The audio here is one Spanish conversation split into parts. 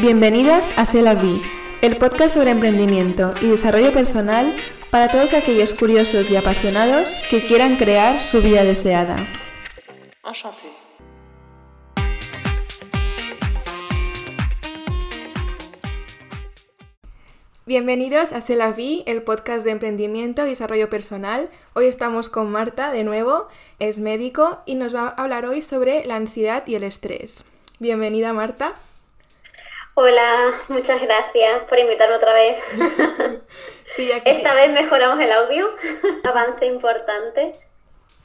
Bienvenidos a C'est la Vie, el podcast sobre emprendimiento y desarrollo personal para todos aquellos curiosos y apasionados que quieran crear su vida deseada. Bienvenidos a C'est la Vie, el podcast de emprendimiento y desarrollo personal. Hoy estamos con Marta de nuevo, es médico y nos va a hablar hoy sobre la ansiedad y el estrés. Bienvenida Marta. Hola, muchas gracias por invitarme otra vez. sí, aquí... Esta vez mejoramos el audio, avance importante.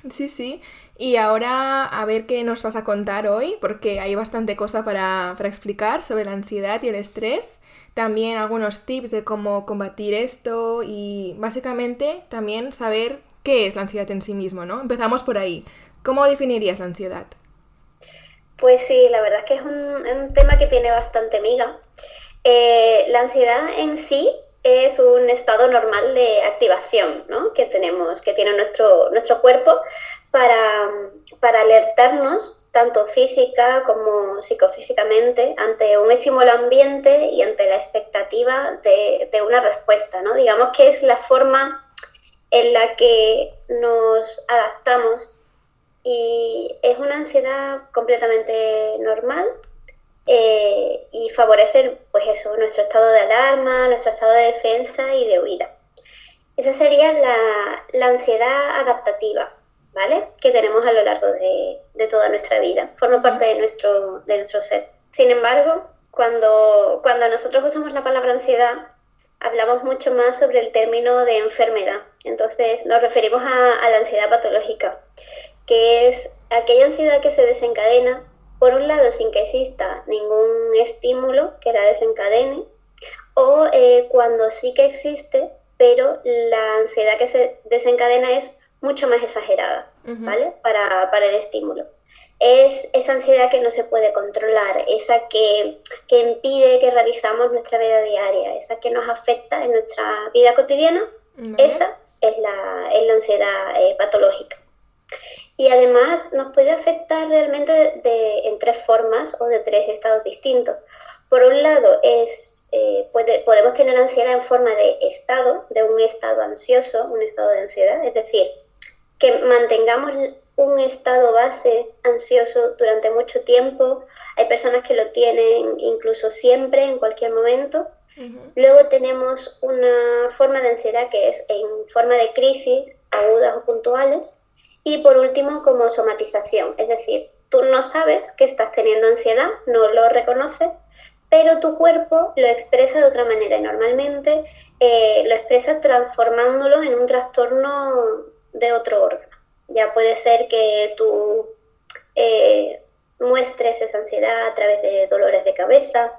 Sí, sí. Y ahora a ver qué nos vas a contar hoy, porque hay bastante cosa para, para explicar sobre la ansiedad y el estrés. También algunos tips de cómo combatir esto y básicamente también saber qué es la ansiedad en sí mismo, ¿no? Empezamos por ahí. ¿Cómo definirías la ansiedad? Pues sí, la verdad es que es un, tema que tiene bastante miga. Eh, la ansiedad en sí es un estado normal de activación ¿no? que tenemos, que tiene nuestro, nuestro cuerpo para, para alertarnos tanto física como psicofísicamente ante un estímulo ambiente y ante la expectativa de, de una respuesta. ¿no? Digamos que es la forma en la que nos adaptamos y es una ansiedad completamente normal eh, y favorece pues eso, nuestro estado de alarma, nuestro estado de defensa y de huida. Esa sería la, ansiedad adaptativa, ¿vale? Que tenemos a lo largo de, toda nuestra vida. Forma parte de nuestro, de nuestro ser. Sin embargo, cuando, cuando nosotros usamos la palabra ansiedad, hablamos mucho más sobre el término de enfermedad. Entonces, nos referimos a la ansiedad patológica que es aquella ansiedad que se desencadena, por un lado, sin que exista ningún estímulo que la desencadene, o eh, cuando sí que existe, pero la ansiedad que se desencadena es mucho más exagerada, ¿vale? Para, para, el estímulo. Es esa ansiedad que no se puede controlar, esa que, que impide que realizamos nuestra vida diaria, esa que nos afecta en nuestra vida cotidiana, esa es la, es la ansiedad eh, patológica y además nos puede afectar realmente de, en tres formas o de tres estados distintos. Por un lado, es, eh, podemos tener ansiedad en forma de estado, de un estado ansioso, un estado de ansiedad, es decir, que mantengamos un estado base ansioso durante mucho tiempo. Hay personas que lo tienen incluso siempre, en cualquier momento. Luego tenemos una forma de ansiedad que es en forma de crisis agudas o puntuales, y por último, como somatización, es decir, tú no sabes que estás teniendo ansiedad, no lo reconoces, pero tu cuerpo lo expresa de otra manera y normalmente eh, lo expresa transformándolo en un trastorno de otro órgano. Ya puede ser que tú eh, muestres esa ansiedad a través de dolores de cabeza,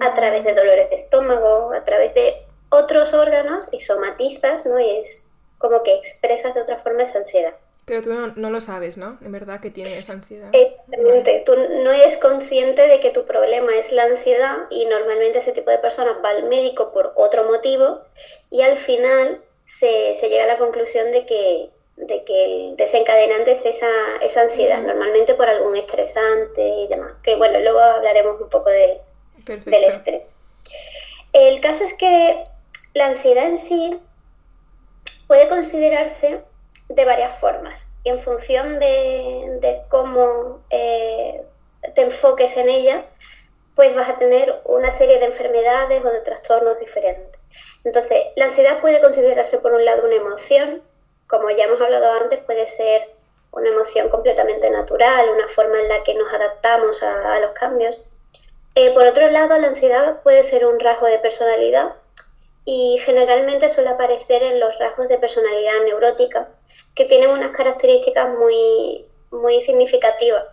a través de dolores de estómago, a través de otros órganos y somatizas, ¿no? Y es como que expresas de otra forma esa ansiedad. Pero tú no, lo sabes, ¿no? En verdad que tienes ansiedad. Exactamente. Tú no eres consciente de que tu problema es la ansiedad y normalmente ese tipo de personas va al médico por otro motivo y al final se, llega a la conclusión de que, de que el desencadenante es esa, esa ansiedad, normalmente por algún estresante y demás. Que bueno, luego hablaremos un poco de, del estrés. El caso es que la ansiedad en sí puede considerarse de varias formas y en función de, cómo eh, te enfoques en ella, pues vas a tener una serie de enfermedades o de trastornos diferentes. Entonces, la ansiedad puede considerarse por un lado una emoción, como ya hemos hablado antes, puede ser una emoción completamente natural, una forma en la que nos adaptamos a, los cambios. Eh, por otro lado, la ansiedad puede ser un rasgo de personalidad y generalmente suele aparecer en los rasgos de personalidad neurótica, que tienen unas características muy, muy significativas.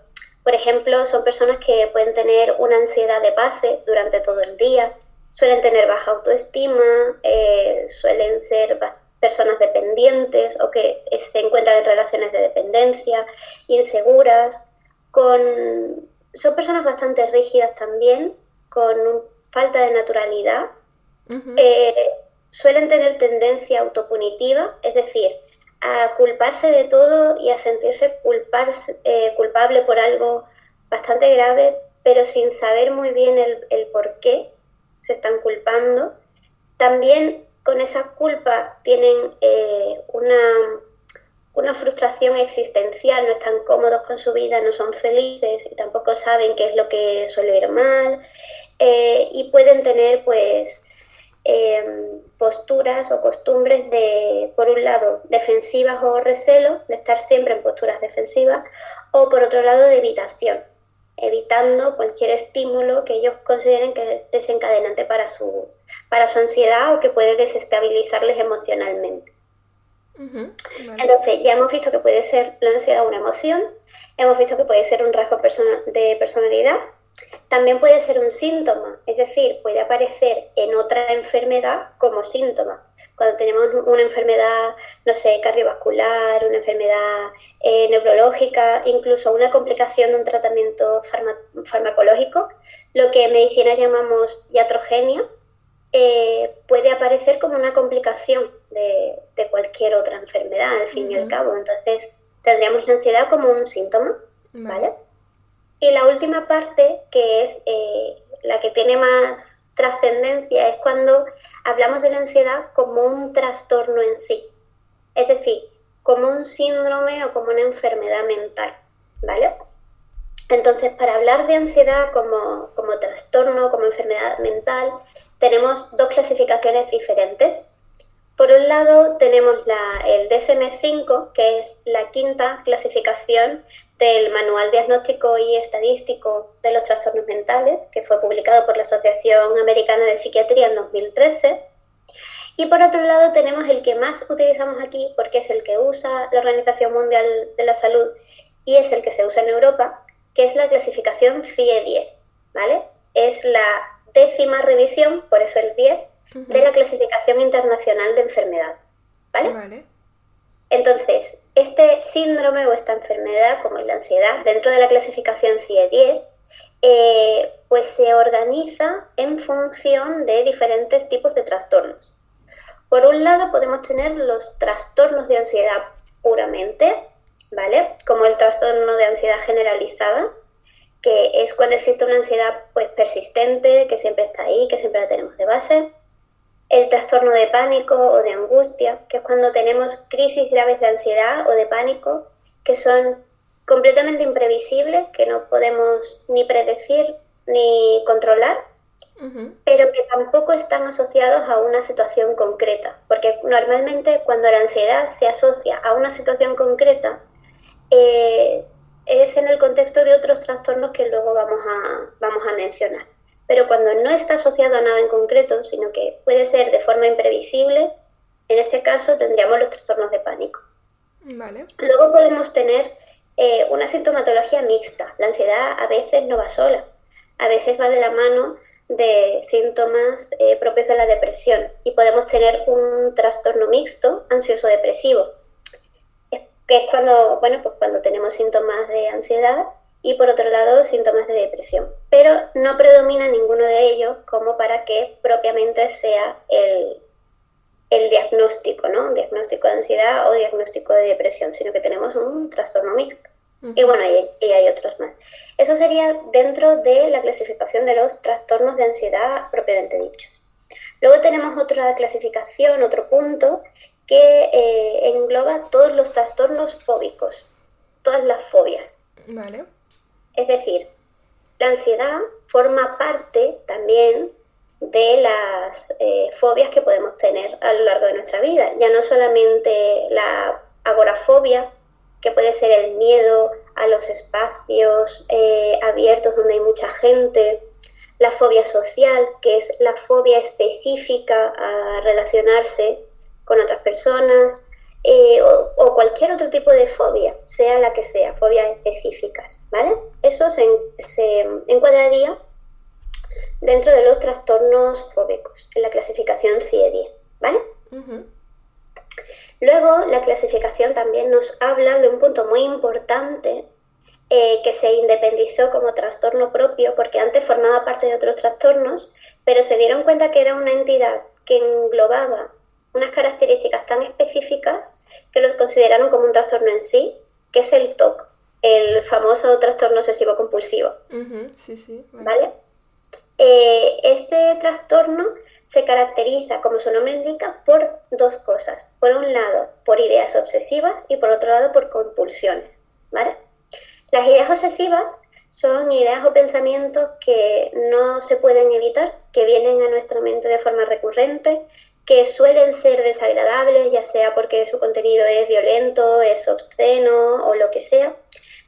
Por ejemplo, son personas que pueden tener una ansiedad de base durante todo el día, suelen tener baja autoestima, eh, suelen ser personas dependientes o que se encuentran en relaciones de dependencia, inseguras, con... son personas bastante rígidas también, con falta de naturalidad. Eh, suelen tener tendencia autopunitiva, es decir, a culparse de todo y a sentirse eh, culpable por algo bastante grave pero sin saber muy bien el, por qué se están culpando. También con esa culpa tienen eh, una, una frustración existencial, no están cómodos con su vida, no son felices y tampoco saben qué es lo que suele ir mal y pueden tener pues em, posturas o costumbres de, por un lado, defensivas o recelo, de estar siempre en posturas defensivas, o por otro lado, de evitación, evitando cualquier estímulo que ellos consideren que es desencadenante para su, para su ansiedad o que puede desestabilizarles emocionalmente. Entonces, ya hemos visto que puede ser la ansiedad una emoción, hemos visto que puede ser un rasgo de personalidad, también puede ser un síntoma, es decir, puede aparecer en otra enfermedad como síntoma. Cuando tenemos una enfermedad, no sé, cardiovascular, una enfermedad eh, neurológica, incluso una complicación de un tratamiento farmacológico, lo que en medicina llamamos iatrogenia, eh, puede aparecer como una complicación de, cualquier otra enfermedad, al fin y al cabo. Entonces, tendríamos la ansiedad como un síntoma, ¿vale? Y la última parte, que es eh, la que tiene más trascendencia, es cuando hablamos de la ansiedad como un trastorno en sí. Es decir, como un síndrome o como una enfermedad mental, ¿vale? Entonces, para hablar de ansiedad como, como trastorno, como enfermedad mental, tenemos dos clasificaciones diferentes. Por un lado tenemos el DSM-5, que es la quinta clasificación del Manual Diagnóstico y Estadístico de los Trastornos Mentales, que fue publicado por la Asociación Americana de Psiquiatría en 2013. Y por otro lado tenemos el que más utilizamos aquí, porque es el que usa la Organización Mundial de la Salud y es el que se usa en Europa, que es la clasificación CIE-10, ¿vale? Es la décima revisión, por eso el 10, de la clasificación internacional de enfermedad. ¿Vale? Entonces, este síndrome o esta enfermedad, como es la ansiedad, dentro de la clasificación CIE-10, eh, pues se organiza en función de diferentes tipos de trastornos. Por un lado, podemos tener los trastornos de ansiedad puramente, ¿vale? Como el trastorno de ansiedad generalizada, que es cuando existe una ansiedad pues persistente, que siempre está ahí, que siempre la tenemos de base. El trastorno de pánico o de angustia, que es cuando tenemos crisis graves de ansiedad o de pánico, que son completamente imprevisibles, que no podemos ni predecir ni controlar, pero que tampoco están asociados a una situación concreta, porque normalmente cuando la ansiedad se asocia a una situación concreta, eh, es en el contexto de otros trastornos que luego vamos a, vamos a mencionar. Pero cuando no está asociado a nada en concreto, sino que puede ser de forma imprevisible, en este caso tendríamos los trastornos de pánico. Luego podemos tener eh, una sintomatología mixta. La ansiedad a veces no va sola, a veces va de la mano de síntomas eh, propios de la depresión y podemos tener un trastorno mixto ansioso-depresivo que es cuando, bueno, pues cuando tenemos síntomas de ansiedad y por otro lado síntomas de depresión. Pero no predomina ninguno de ellos como para que propiamente sea el, diagnóstico, ¿no? Un diagnóstico de ansiedad o diagnóstico de depresión, sino que tenemos un trastorno mixto. Y bueno, y, y, hay otros más. Eso sería dentro de la clasificación de los trastornos de ansiedad propiamente dichos. Luego tenemos otra clasificación, otro punto, que eh, engloba todos los trastornos fóbicos, todas las fobias. Vale. Es decir, la ansiedad forma parte también de las eh, fobias que podemos tener a lo largo de nuestra vida. Ya no solamente la agorafobia, que puede ser el miedo a los espacios eh, abiertos donde hay mucha gente, la fobia social, que es la fobia específica a relacionarse con otras personas eh, o, cualquier otro tipo de fobia, sea la que sea, fobias específicas, ¿vale? Eso se, encuadraría dentro de los trastornos fóbicos, en la clasificación CIE-10, ¿vale? Luego, la clasificación también nos habla de un punto muy importante eh, que se independizó como trastorno propio, porque antes formaba parte de otros trastornos, pero se dieron cuenta que era una entidad que englobaba unas características tan específicas que lo consideraron como un trastorno en sí, que es el TOC. el famoso trastorno obsesivo compulsivo. Sí, sí. ¿Vale? Eh, este trastorno se caracteriza, como su nombre indica, por dos cosas. Por un lado, por ideas obsesivas y por otro lado, por compulsiones. ¿vale? Las ideas obsesivas son ideas o pensamientos que no se pueden evitar, que vienen a nuestra mente de forma recurrente, que suelen ser desagradables, ya sea porque su contenido es violento, es obsceno o lo que sea,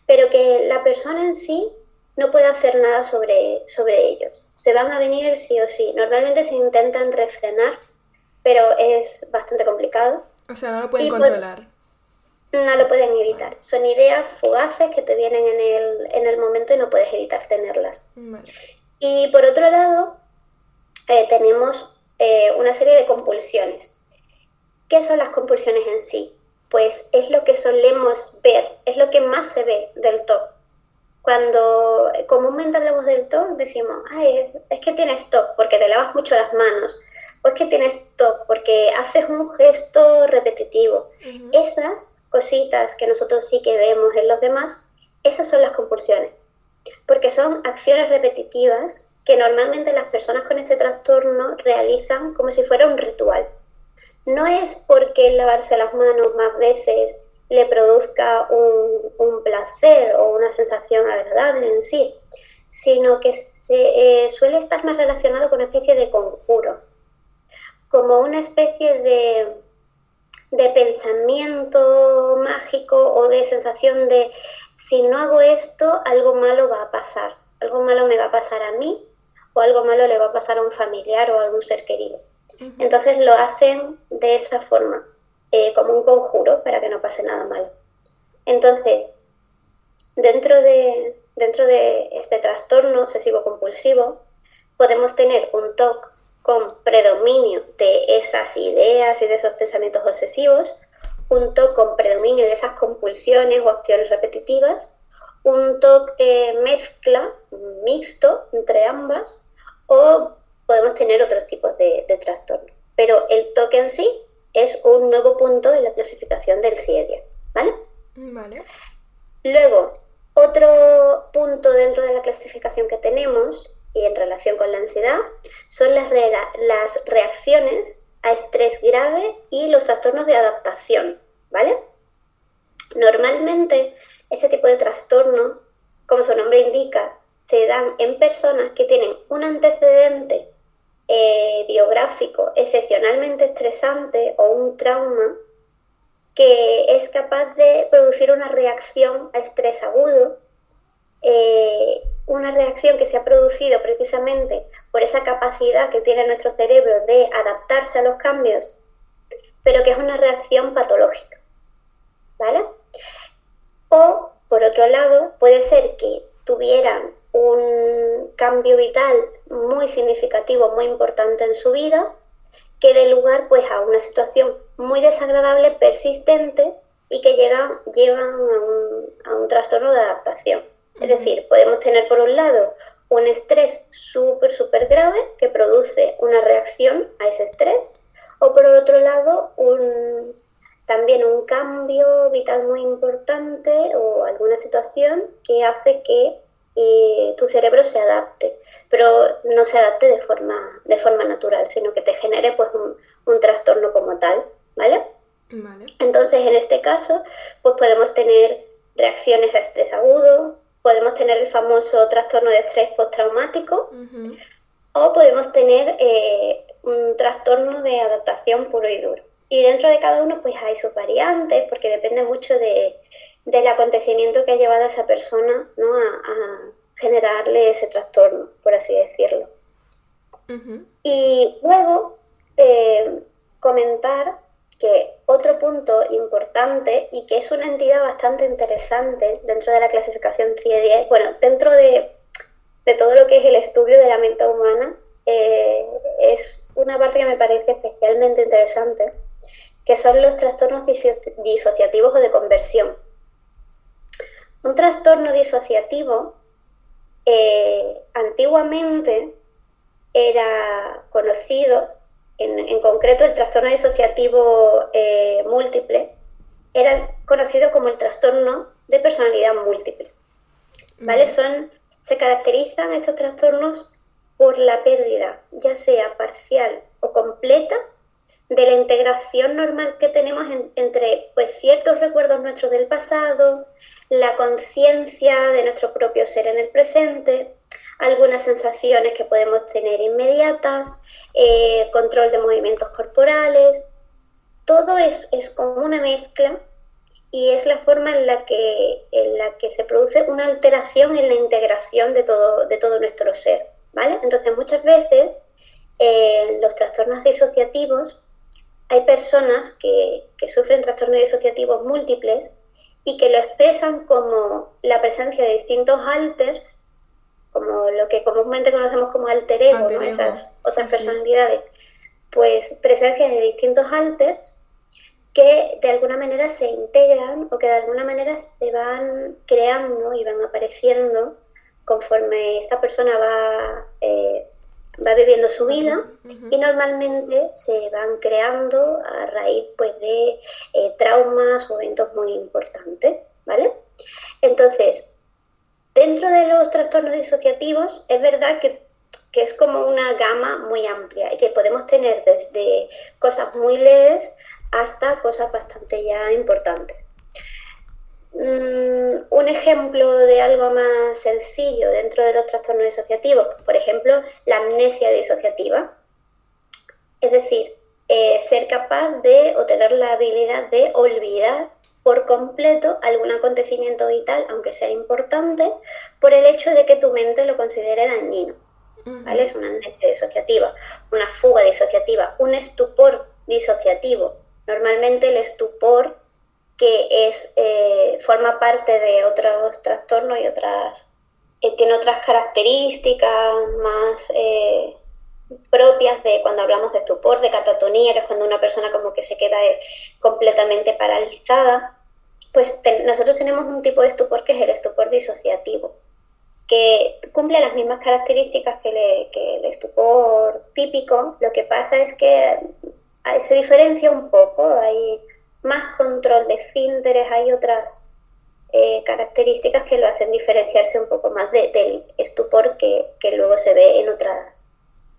pero que la persona en sí no puede hacer nada sobre, sobre ellos. Se van a venir sí o sí. Normalmente se intentan refrenar, pero es bastante complicado. O sea, no lo pueden controlar. no lo pueden evitar. Son ideas fugaces que te vienen en el, en el momento y no puedes evitar tenerlas. Y por otro lado, eh, tenemos eh, una serie de compulsiones. ¿Qué son las compulsiones en sí? Pues es lo que solemos ver, es lo que más se ve del TOC cuando comúnmente hablamos del TOC, decimos, Ay, es, que tienes TOC porque te lavas mucho las manos, o es que tienes TOC porque haces un gesto repetitivo. Esas cositas que nosotros sí que vemos en los demás, esas son las compulsiones, porque son acciones repetitivas que normalmente las personas con este trastorno realizan como si fuera un ritual. No es porque lavarse las manos más veces le produzca un, placer o una sensación agradable en sí, sino que se, eh, suele estar más relacionado con una especie de conjuro, como una especie de, de pensamiento mágico o de sensación de si no hago esto, algo malo va a pasar, algo malo me va a pasar a mí o algo malo le va a pasar a un familiar o a algún ser querido. Entonces lo hacen de esa forma. Eh, como un conjuro para que no pase nada mal. Entonces, dentro de, dentro de este trastorno obsesivo-compulsivo, podemos tener un TOC con predominio de esas ideas y de esos pensamientos obsesivos, un TOC con predominio de esas compulsiones o acciones repetitivas, un TOC eh, mezcla, mixto entre ambas, o podemos tener otros tipos de, de trastorno. Pero el TOC en sí es un nuevo punto en la clasificación del CIEDIA, ¿vale? Vale. Luego, otro punto dentro de la clasificación que tenemos y en relación con la ansiedad son las, las reacciones a estrés grave y los trastornos de adaptación, ¿vale? Normalmente, este tipo de trastorno, como su nombre indica, se dan en personas que tienen un antecedente eh, biográfico excepcionalmente estresante o un trauma que es capaz de producir una reacción a estrés agudo, eh, una reacción que se ha producido precisamente por esa capacidad que tiene nuestro cerebro de adaptarse a los cambios, pero que es una reacción patológica. ¿Vale? O, por otro lado, puede ser que tuvieran un cambio vital muy significativo, muy importante en su vida, que dé lugar pues a una situación muy desagradable, persistente y que llega, llegan a un, trastorno de adaptación. Es decir, podemos tener por un lado un estrés súper, súper grave que produce una reacción a ese estrés, o por otro lado un, también un cambio vital muy importante o alguna situación que hace que y tu cerebro se adapte, pero no se adapte de forma, de forma natural, sino que te genere pues un, trastorno como tal, ¿vale? Entonces, en este caso, pues podemos tener reacciones a estrés agudo, podemos tener el famoso trastorno de estrés postraumático, o podemos tener eh, un trastorno de adaptación puro y duro. Y dentro de cada uno, pues hay sus variantes, porque depende mucho de, del acontecimiento que ha llevado a esa persona ¿no? a, generarle ese trastorno, por así decirlo. Y luego eh, comentar que otro punto importante y que es una entidad bastante interesante dentro de la clasificación CIE-10, bueno, dentro de, todo lo que es el estudio de la mente humana, eh, es una parte que me parece especialmente interesante, que son los trastornos disociativos o de conversión. Un trastorno disociativo eh, antiguamente era conocido, en, concreto el trastorno disociativo eh, múltiple, era conocido como el trastorno de personalidad múltiple. ¿Vale? Son, se caracterizan estos trastornos por la pérdida, ya sea parcial o completa, de la integración normal que tenemos entre pues, ciertos recuerdos nuestros del pasado, la conciencia de nuestro propio ser en el presente, algunas sensaciones que podemos tener inmediatas, eh, control de movimientos corporales. Todo es, es como una mezcla y es la forma en la que, en la que se produce una alteración en la integración de todo, de todo nuestro ser. ¿vale? Entonces muchas veces eh, los trastornos disociativos hay personas que, sufren trastornos disociativos múltiples y que lo expresan como la presencia de distintos alters, como lo que comúnmente conocemos como alter ego, esas otras personalidades, pues presencias de distintos alters que de alguna manera se integran o que de alguna manera se van creando y van apareciendo conforme esta persona va eh, va viviendo su vida y normalmente se van creando a raíz pues, de eh, traumas o eventos muy importantes, ¿vale? Entonces, dentro de los trastornos disociativos es verdad que, que es como una gama muy amplia y que podemos tener desde cosas muy leves hasta cosas bastante ya importantes. Mm, un ejemplo de algo más sencillo dentro de los trastornos disociativos, por ejemplo, la amnesia disociativa. Es decir, eh, ser capaz de o tener la habilidad de olvidar por completo algún acontecimiento vital, aunque sea importante, por el hecho de que tu mente lo considere dañino. ¿vale? Es una amnesia disociativa, una fuga disociativa, un estupor disociativo. Normalmente el estupor que es, eh, forma parte de otros trastornos y otras, eh, tiene otras características más eh, propias de cuando hablamos de estupor, de catatonía, que es cuando una persona como que se queda completamente paralizada. Pues nosotros tenemos un tipo de estupor que es el estupor disociativo, que cumple las mismas características que, que el estupor típico. Lo que pasa es que se diferencia un poco, hay más control de filtros, hay otras eh, características que lo hacen diferenciarse un poco más del estupor que, luego se ve en otras,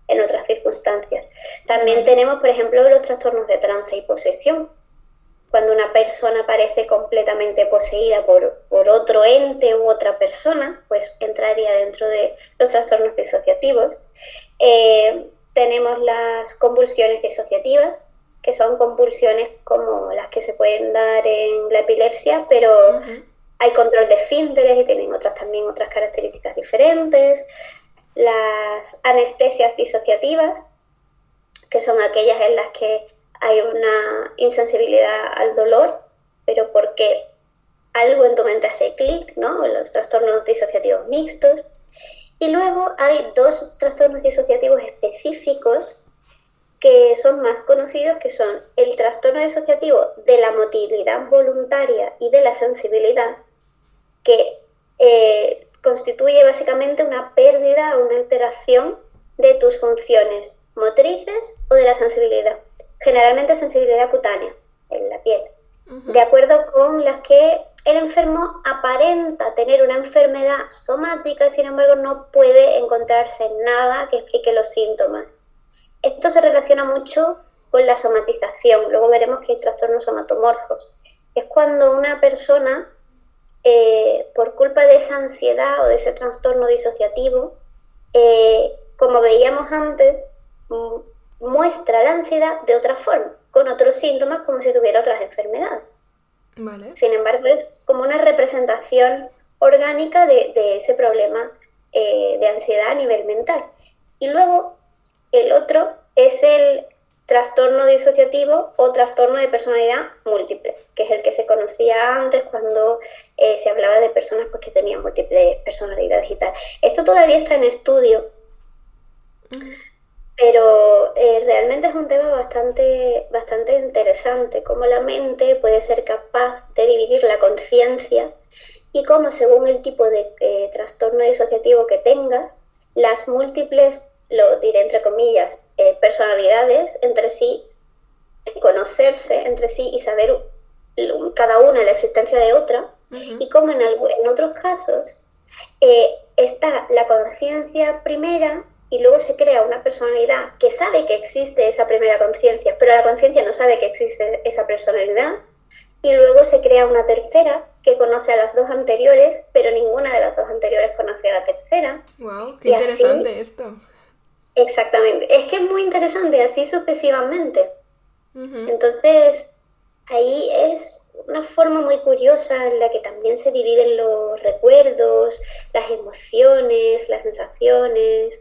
en otras circunstancias. También tenemos, por ejemplo, los trastornos de trance y posesión. Cuando una persona parece completamente poseída por, por otro ente u otra persona, pues entraría dentro de los trastornos disociativos. Eh, tenemos las convulsiones disociativas, que son convulsiones como las que se pueden dar en la epilepsia, pero hay control de esfínteres y tienen otras también otras características diferentes. Las anestesias disociativas, que son aquellas en las que hay una insensibilidad al dolor, pero porque algo en tu mente hace clic, ¿no? Los trastornos disociativos mixtos. Y luego hay dos trastornos disociativos específicos que son más conocidos, que son el trastorno disociativo de la motilidad voluntaria y de la sensibilidad, que eh, constituye básicamente una pérdida o una alteración de tus funciones motrices o de la sensibilidad. Generalmente sensibilidad cutánea en la piel, de acuerdo con las que el enfermo aparenta tener una enfermedad somática, sin embargo no puede encontrarse nada que explique los síntomas. Esto se relaciona mucho con la somatización. Luego veremos que hay trastornos somatomorfos. Es cuando una persona, eh, por culpa de esa ansiedad o de ese trastorno disociativo, eh, como veíamos antes, muestra la ansiedad de otra forma, con otros síntomas como si tuviera otras enfermedades. Sin embargo, es como una representación orgánica de, ese problema eh, de ansiedad a nivel mental. Y luego el otro es el trastorno disociativo o trastorno de personalidad múltiple, que es el que se conocía antes cuando eh, se hablaba de personas pues, que tenían múltiples personalidades y tal. Esto todavía está en estudio, pero eh, realmente es un tema bastante, bastante interesante, cómo la mente puede ser capaz de dividir la conciencia y cómo según el tipo de eh, trastorno disociativo que tengas, las múltiples lo diré entre comillas, eh, personalidades entre sí, conocerse entre sí y saber cada una la existencia de otra, Y como en, en otros casos eh, está la conciencia primera y luego se crea una personalidad que sabe que existe esa primera conciencia, pero la conciencia no sabe que existe esa personalidad, y luego se crea una tercera que conoce a las dos anteriores, pero ninguna de las dos anteriores conoce a la tercera. ¡Wow! ¡Qué interesante esto! Exactamente. Es que es muy interesante, así sucesivamente. Entonces, ahí es una forma muy curiosa en la que también se dividen los recuerdos, las emociones, las sensaciones.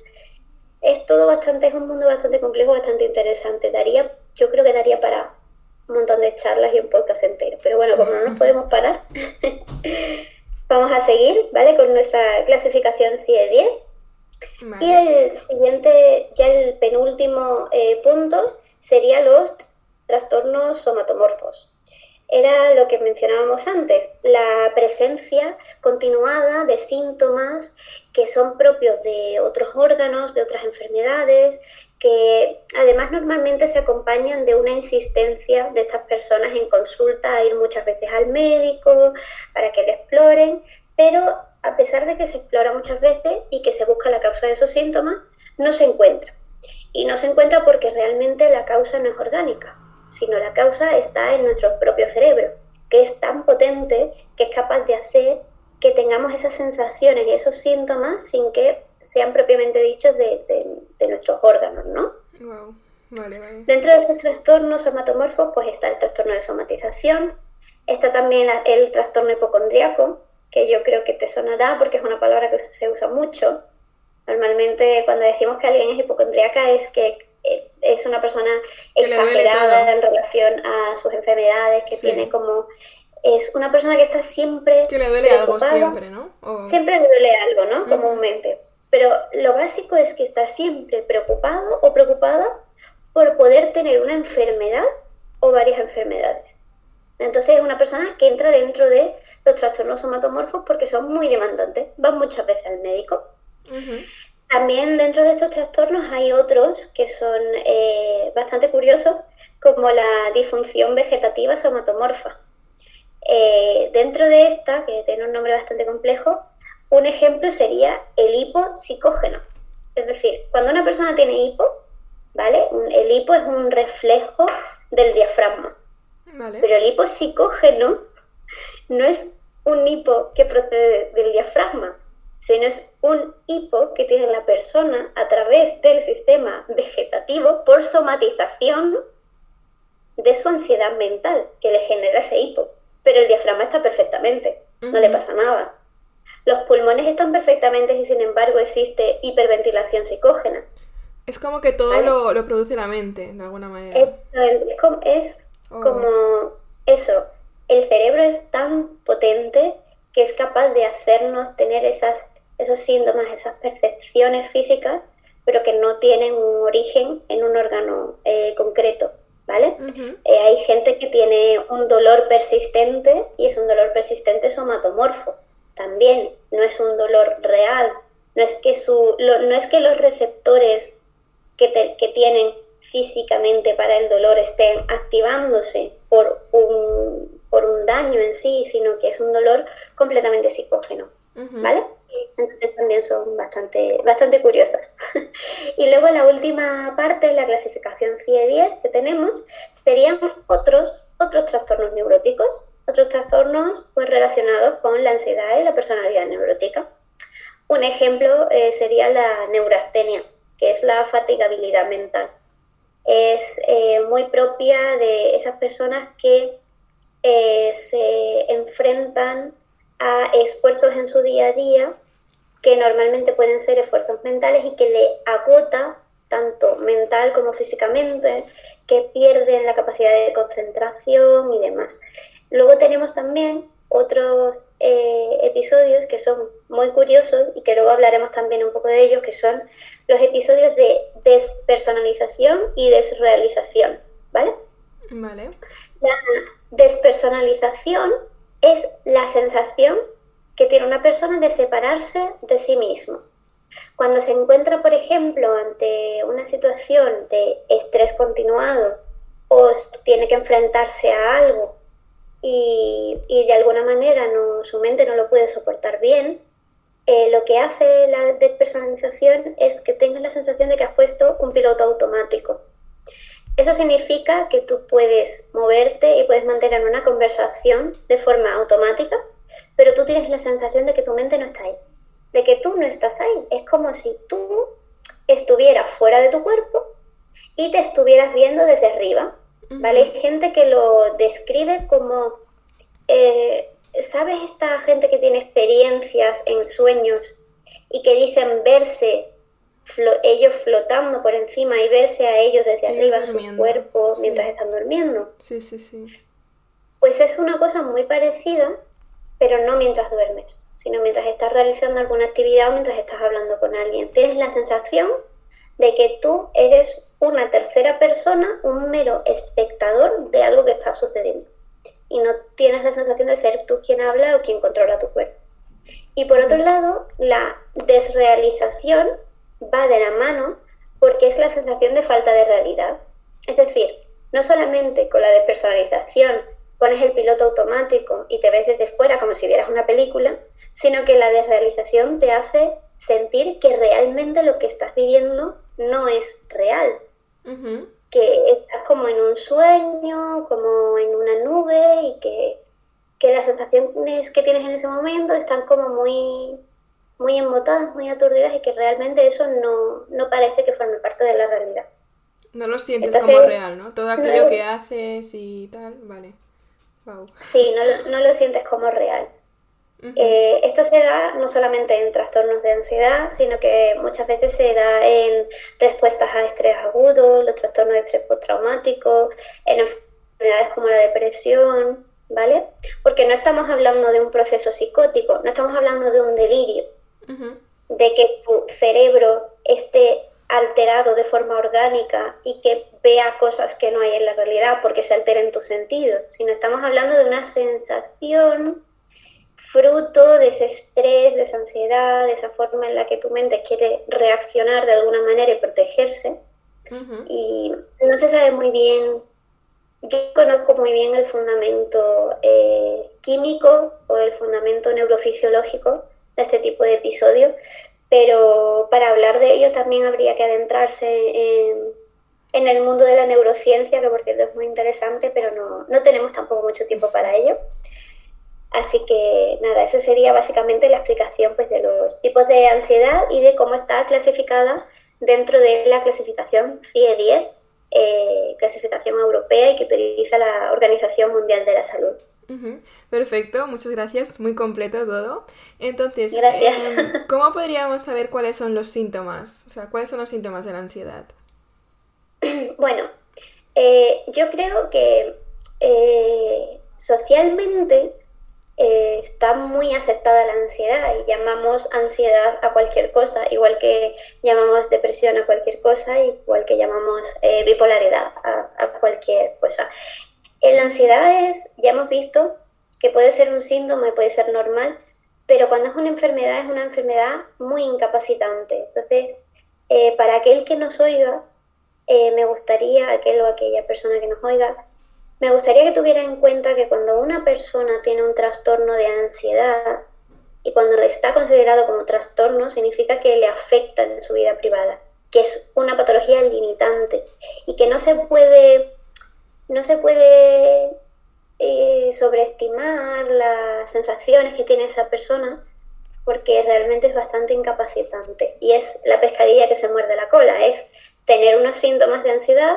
Es todo bastante, es un mundo bastante complejo, bastante interesante. Daría, yo creo que daría para un montón de charlas y un podcast entero. Pero bueno, como no nos podemos parar, vamos a seguir, ¿vale? Con nuestra clasificación CIE 10. Y el siguiente, ya el penúltimo eh, punto, sería los trastornos somatomorfos. Era lo que mencionábamos antes, la presencia continuada de síntomas que son propios de otros órganos, de otras enfermedades, que además normalmente se acompañan de una insistencia de estas personas en consulta a ir muchas veces al médico para que lo exploren, pero a pesar de que se explora muchas veces y que se busca la causa de esos síntomas, no se encuentra. Y no se encuentra porque realmente la causa no es orgánica sino la causa está en nuestro propio cerebro, que es tan potente que es capaz de hacer que tengamos esas sensaciones y esos síntomas sin que sean propiamente dichos de, nuestros órganos, ¿no? Dentro de estos trastornos somatomorfos, pues está el trastorno de somatización, está también el trastorno hipocondriaco, que yo creo que te sonará porque es una palabra que se usa mucho. Normalmente cuando decimos que alguien es hipocondriaca es que eh, es una persona exagerada en relación a sus enfermedades, que tiene como... Es una persona que está siempre... Que le duele algo siempre, ¿no? Siempre le duele algo, ¿no? Comúnmente. Pero lo básico es que está siempre preocupado o preocupada por poder tener una enfermedad o varias enfermedades. Entonces es una persona que entra dentro de los trastornos somatomorfos porque son muy demandantes, van muchas veces al médico. También dentro de estos trastornos hay otros que son eh, bastante curiosos, como la disfunción vegetativa somatomorfa. Eh, dentro de esta, que tiene un nombre bastante complejo, un ejemplo sería el hipo psicógeno. Es decir, cuando una persona tiene hipo, ¿vale? El hipo es un reflejo del diafragma. Pero el hipo psicógeno no es un hipo que procede del diafragma, sino es un hipo que tiene la persona a través del sistema vegetativo por somatización de su ansiedad mental que le genera ese hipo. Pero el diafragma está perfectamente, no le pasa nada. Los pulmones están perfectamente y sin embargo existe hiperventilación psicógena. Es como que todo lo, produce la mente, de alguna manera. Es oh. como eso. El cerebro es tan potente que es capaz de hacernos tener esas esos síntomas, esas percepciones físicas, pero que no tienen un origen en un órgano eh, concreto, ¿vale? Eh, hay gente que tiene un dolor persistente y es un dolor persistente somatomorfo. También no es un dolor real, no es que, su, no es que los receptores que, que tienen físicamente para el dolor estén activándose por un, por un daño en sí, sino que es un dolor completamente psicógeno, ¿vale? Entonces también son bastante, bastante curiosas. y luego la última parte, la clasificación CIE-10 que tenemos, serían otros, otros trastornos neuróticos, otros trastornos pues, relacionados con la ansiedad y la personalidad neurótica. Un ejemplo eh, sería la neurastenia, que es la fatigabilidad mental. Es eh, muy propia de esas personas que eh, se enfrentan a esfuerzos en su día a día que normalmente pueden ser esfuerzos mentales y que le agota tanto mental como físicamente, que pierden la capacidad de concentración y demás. Luego tenemos también otros eh, episodios que son muy curiosos y que luego hablaremos también un poco de ellos, que son los episodios de despersonalización y desrealización, ¿vale? Vale. La despersonalización es la sensación que tiene una persona de separarse de sí mismo. Cuando se encuentra, por ejemplo, ante una situación de estrés continuado o tiene que enfrentarse a algo y, de alguna manera no, su mente no lo puede soportar bien, eh, lo que hace la despersonalización es que tengas la sensación de que has puesto un piloto automático. Eso significa que tú puedes moverte y puedes mantener una conversación de forma automática, pero tú tienes la sensación de que tu mente no está ahí, de que tú no estás ahí. Es como si tú estuvieras fuera de tu cuerpo y te estuvieras viendo desde arriba. ¿Vale? Hay gente que lo describe como, eh, ¿sabes esta gente que tiene experiencias en sueños y que dicen verse ellos flotando por encima y verse a ellos desde arriba su cuerpo mientras están durmiendo? Sí, sí, sí. Pues es una cosa muy parecida, pero no mientras duermes, sino mientras estás realizando alguna actividad o mientras estás hablando con alguien. Tienes la sensación de que tú eres una tercera persona, un mero espectador de algo que está sucediendo. Y no tienes la sensación de ser tú quien habla o quien controla tu cuerpo. Y por otro lado, la desrealización va de la mano porque es la sensación de falta de realidad. Es decir, no solamente con la despersonalización pones el piloto automático y te ves desde fuera como si vieras una película, sino que la desrealización te hace sentir que realmente lo que estás viviendo no es real. Que estás como en un sueño, como en una nube y que, que las sensaciones que tienes en ese momento están como muy, muy embotadas, muy aturdidas y que realmente eso no, parece que forme parte de la realidad. No lo sientes como real, ¿no? Todo aquello que haces y tal, vale. Sí, no no lo sientes como real. Eh, esto se da no solamente en trastornos de ansiedad, sino que muchas veces se da en respuestas a estrés agudo, los trastornos de estrés postraumático, en enfermedades como la depresión, ¿vale? Porque no estamos hablando de un proceso psicótico, no estamos hablando de un delirio, de que tu cerebro esté alterado de forma orgánica y que vea cosas que no hay en la realidad porque se alteren tus sentidos, sino estamos hablando de una sensación fruto de ese estrés, de esa ansiedad, de esa forma en la que tu mente quiere reaccionar de alguna manera y protegerse. Y no se sabe muy bien, yo conozco muy bien el fundamento eh, químico o el fundamento neurofisiológico de este tipo de episodios, pero para hablar de ello también habría que adentrarse en, en el mundo de la neurociencia, que por cierto es muy interesante, pero no, no tenemos tampoco mucho tiempo para ello. Así que nada, esa sería básicamente la explicación pues, de los tipos de ansiedad y de cómo está clasificada dentro de la clasificación CIE-10, eh, clasificación europea y que utiliza la Organización Mundial de la Salud. Perfecto, muchas gracias, muy completo todo. Entonces, gracias. Em, ¿cómo podríamos saber cuáles son los síntomas? O sea, ¿cuáles son los síntomas de la ansiedad? Bueno, eh, yo creo que eh, socialmente eh, está muy aceptada la ansiedad y llamamos ansiedad a cualquier cosa, igual que llamamos depresión a cualquier cosa, igual que llamamos eh, bipolaridad a, cualquier cosa. En la ansiedad es, ya hemos visto que puede ser un síntoma y puede ser normal, pero cuando es una enfermedad es una enfermedad muy incapacitante. Entonces, eh, para aquel que nos oiga, me gustaría, aquel o aquella persona que nos oiga, me gustaría que tuviera en cuenta que cuando una persona tiene un trastorno de ansiedad y cuando está considerado como trastorno significa que le afecta en su vida privada, que es una patología limitante y que no se puede, no se puede eh, sobreestimar las sensaciones que tiene esa persona porque realmente es bastante incapacitante. Y es la pescadilla que se muerde la cola, es tener unos síntomas de ansiedad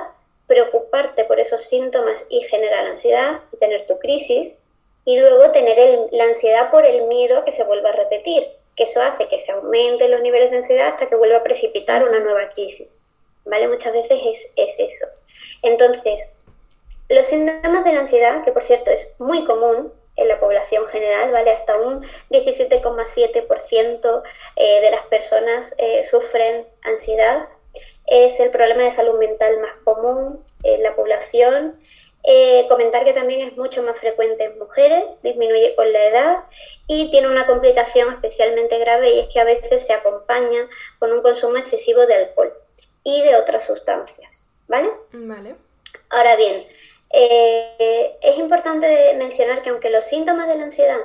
preocuparte por esos síntomas y generar ansiedad y tener tu crisis y luego tener la ansiedad por el miedo que se vuelva a repetir, que eso hace que se aumenten los niveles de ansiedad hasta que vuelva a precipitar una nueva crisis. ¿Vale? Muchas veces es, es eso. Entonces, los síntomas de la ansiedad, que por cierto es muy común en la población general, ¿vale? Hasta un 17,7% eh, de las personas eh, sufren ansiedad es el problema de salud mental más común en la población. Eh, comentar que también es mucho más frecuente en mujeres, disminuye con la edad y tiene una complicación especialmente grave y es que a veces se acompaña con un consumo excesivo de alcohol y de otras sustancias, ¿vale? Vale. Ahora bien, Eh, es importante mencionar que aunque los síntomas de la ansiedad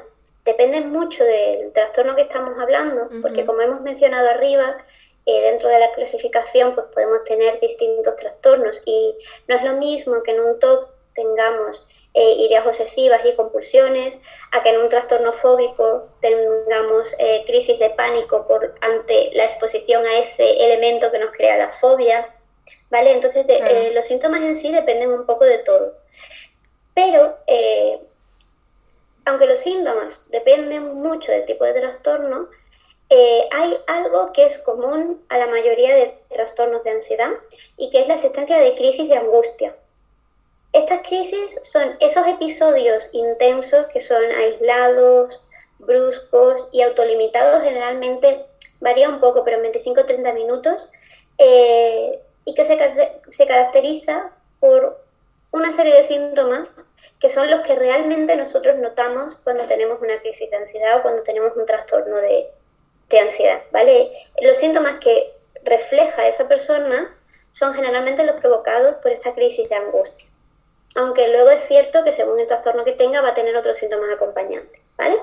dependen mucho del trastorno que estamos hablando, porque como hemos mencionado arriba, eh, dentro de la clasificación pues podemos tener distintos trastornos y no es lo mismo que en un TOC tengamos eh, ideas obsesivas y compulsiones, a que en un trastorno fóbico tengamos eh, crisis de pánico por, ante la exposición a ese elemento que nos crea la fobia, ¿vale? Entonces los síntomas en sí dependen un poco de todo. Pero aunque los síntomas dependen mucho del tipo de trastorno, eh, hay algo que es común a la mayoría de trastornos de ansiedad y que es la existencia de crisis de angustia. Estas crisis son esos episodios intensos que son aislados, bruscos y autolimitados, generalmente varía un poco, pero en 25-30 minutos, eh, y que se, se caracteriza por una serie de síntomas que son los que realmente nosotros notamos cuando tenemos una crisis de ansiedad o cuando tenemos un trastorno de, ansiedad, ¿vale? Los síntomas que refleja esa persona son generalmente los provocados por esta crisis de angustia. Aunque luego es cierto que según el trastorno que tenga va a tener otros síntomas acompañantes, ¿vale?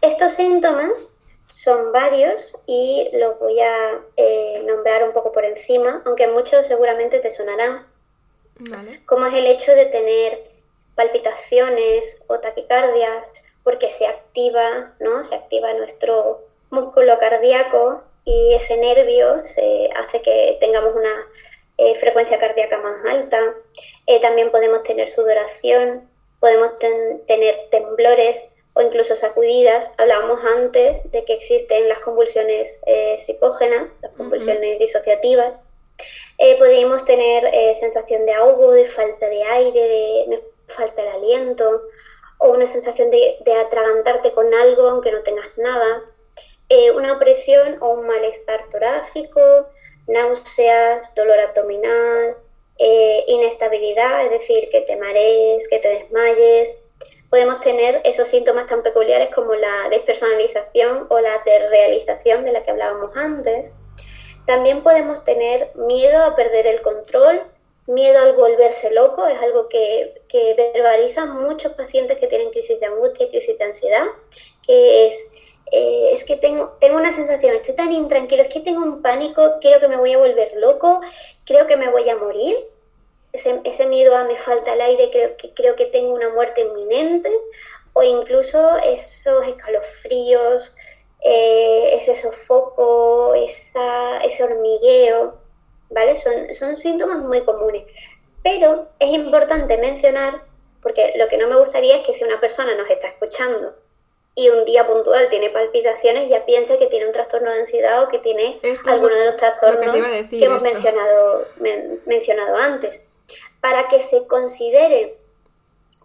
Estos síntomas son varios y los voy a eh, nombrar un poco por encima, aunque muchos seguramente te sonarán. Como es el hecho de tener palpitaciones o taquicardias, porque se activa, ¿no? Se activa nuestro músculo cardíaco y ese nervio se hace que tengamos una eh, frecuencia cardíaca más alta. Eh, también podemos tener sudoración, podemos tener temblores o incluso sacudidas. Hablábamos antes de que existen las convulsiones eh, psicógenas, las convulsiones disociativas. podemos tener sensación de ahogo, de falta de aire, de falta el aliento o una sensación de, atragantarte con algo aunque no tengas nada, eh, una opresión o un malestar torácico, náuseas, dolor abdominal, eh, inestabilidad, es decir, que te marees, que te desmayes. Podemos tener esos síntomas tan peculiares como la despersonalización o la desrealización de la que hablábamos antes. También podemos tener miedo a perder el control miedo al volverse loco, es algo que, verbalizan muchos pacientes que tienen crisis de angustia crisis de ansiedad, que es, eh, es que tengo, tengo una sensación, estoy tan intranquilo, es que tengo un pánico, creo que me voy a volver loco, creo que me voy a morir, ese, miedo a me falta el aire, creo que, creo que tengo una muerte inminente, o incluso esos escalofríos, eh, ese sofoco, esa, ese hormigueo, ¿vale? Son, son síntomas muy comunes. Pero es importante mencionar, porque lo que no me gustaría es que si una persona nos está escuchando y un día puntual tiene palpitaciones, ya piense que tiene un trastorno de ansiedad o que tiene alguno de los trastornos que, hemos mencionado, mencionado antes. Para que se considere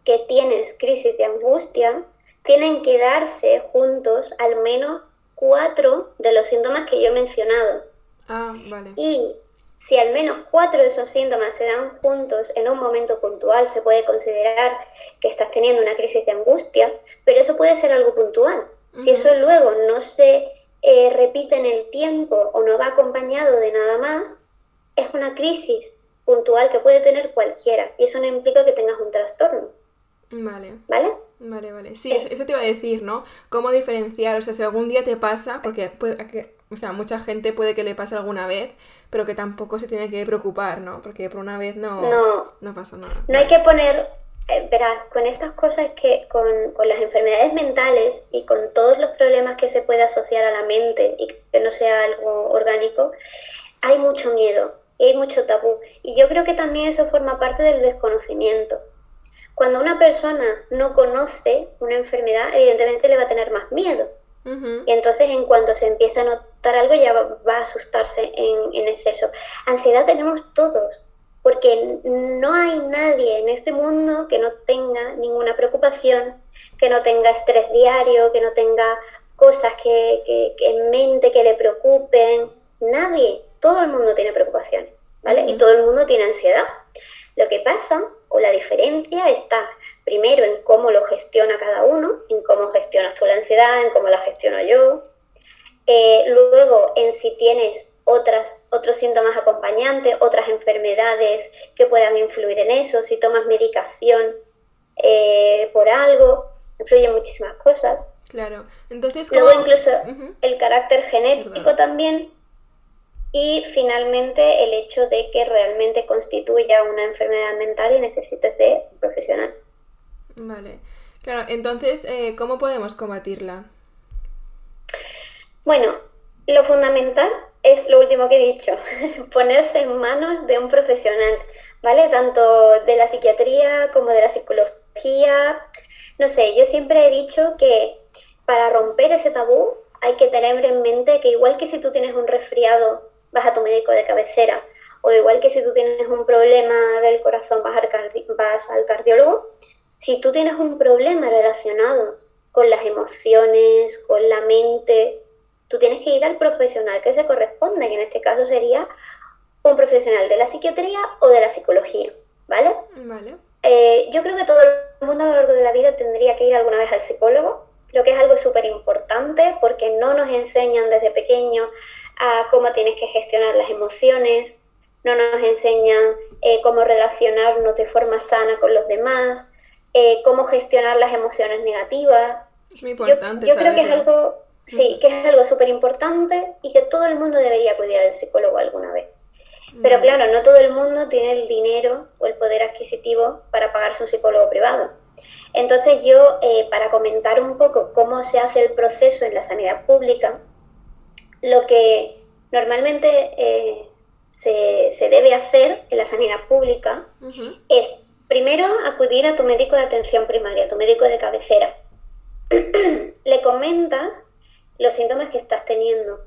que tienes crisis de angustia, tienen que darse juntos al menos cuatro de los síntomas que yo he mencionado. Ah, vale. Y si al menos cuatro de esos síntomas se dan juntos en un momento puntual, se puede considerar que estás teniendo una crisis de angustia, pero eso puede ser algo puntual. Si eso luego no se eh, repite en el tiempo o no va acompañado de nada más, es una crisis puntual que puede tener cualquiera y eso no implica que tengas un trastorno. Vale. ¿Vale? Vale, vale. Sí, eso te iba a decir, ¿no? ¿Cómo diferenciar? O sea, si algún día te pasa, porque puede, o sea, mucha gente puede que le pase alguna vez, pero que tampoco se tiene que preocupar, ¿no? Porque por una vez no, no, pasa nada. No hay que poner, eh, verás, con estas cosas que con, con, las enfermedades mentales y con todos los problemas que se puede asociar a la mente y que no sea algo orgánico, hay mucho miedo y hay mucho tabú. Y yo creo que también eso forma parte del desconocimiento. Cuando una persona no conoce una enfermedad, evidentemente le va a tener más miedo y entonces en cuanto se empieza a notar algo ya va, a asustarse en, exceso. Ansiedad tenemos todos, porque no hay nadie en este mundo que no tenga ninguna preocupación, que no tenga estrés diario, que no tenga cosas que, que, en mente que le preocupen. Nadie, todo el mundo tiene preocupaciones, ¿vale? Y todo el mundo tiene ansiedad. Lo que pasa o la diferencia está primero en cómo lo gestiona cada uno, en cómo gestionas tú la ansiedad, en cómo la gestiono yo. Eh, luego en si tienes otras, otros síntomas acompañantes, otras enfermedades que puedan influir en eso, si tomas medicación eh, por algo, influyen muchísimas cosas. Claro, entonces... Luego incluso el carácter genético también y finalmente el hecho de que realmente constituya una enfermedad mental y necesites de un profesional. Vale, claro, entonces, eh, ¿cómo podemos combatirla? Bueno, lo fundamental es lo último que he dicho, ponerse en manos de un profesional, ¿vale? Tanto de la psiquiatría como de la psicología. No sé, yo siempre he dicho que para romper ese tabú hay que tener en mente que igual que si tú tienes un resfriado, vas a tu médico de cabecera, o igual que si tú tienes un problema del corazón, vas al, vas al cardiólogo, si tú tienes un problema relacionado con las emociones, con la mente, tú tienes que ir al profesional que se corresponde, que en este caso sería un profesional de la psiquiatría o de la psicología, ¿vale? Vale. Eh, yo creo que todo el mundo a lo largo de la vida tendría que ir alguna vez al psicólogo. Creo que es algo súper importante porque no nos enseñan desde pequeño a cómo tienes que gestionar las emociones, no nos enseñan eh, cómo relacionarnos de forma sana con los demás, eh, cómo gestionar las emociones negativas. Es muy importante. Yo, creo que es algo Sí, que es algo súper importante y que todo el mundo debería acudir al psicólogo alguna vez. Pero claro, no todo el mundo tiene el dinero o el poder adquisitivo para pagarse un psicólogo privado. Entonces yo, eh, para comentar un poco cómo se hace el proceso en la sanidad pública, lo que normalmente eh, se, debe hacer en la sanidad pública es primero acudir a tu médico de atención primaria, tu médico de cabecera. Le comentas los síntomas que estás teniendo,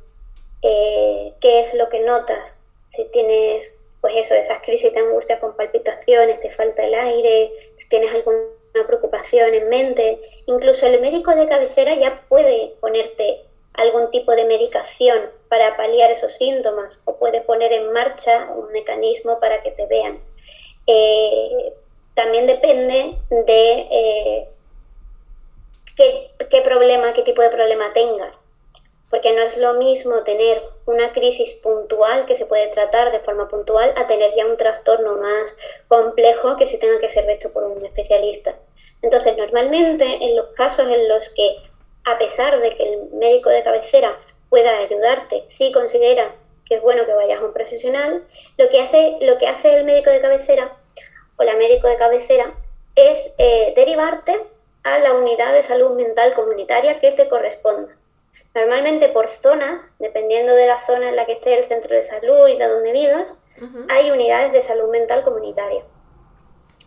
eh, qué es lo que notas, si tienes, pues eso, esas crisis de angustia con palpitaciones, te falta el aire, si tienes alguna preocupación en mente, incluso el médico de cabecera ya puede ponerte algún tipo de medicación para paliar esos síntomas o puede poner en marcha un mecanismo para que te vean. Eh, también depende de eh, qué, problema, qué tipo de problema tengas. Porque no es lo mismo tener una crisis puntual que se puede tratar de forma puntual a tener ya un trastorno más complejo que si tenga que ser visto por un especialista. Entonces, normalmente en los casos en los que, a pesar de que el médico de cabecera pueda ayudarte, si considera que es bueno que vayas a un profesional, lo que hace, lo que hace el médico de cabecera o la médico de cabecera es eh, derivarte a la unidad de salud mental comunitaria que te corresponda. Normalmente por zonas, dependiendo de la zona en la que esté el centro de salud y de donde vivas, hay unidades de salud mental comunitaria.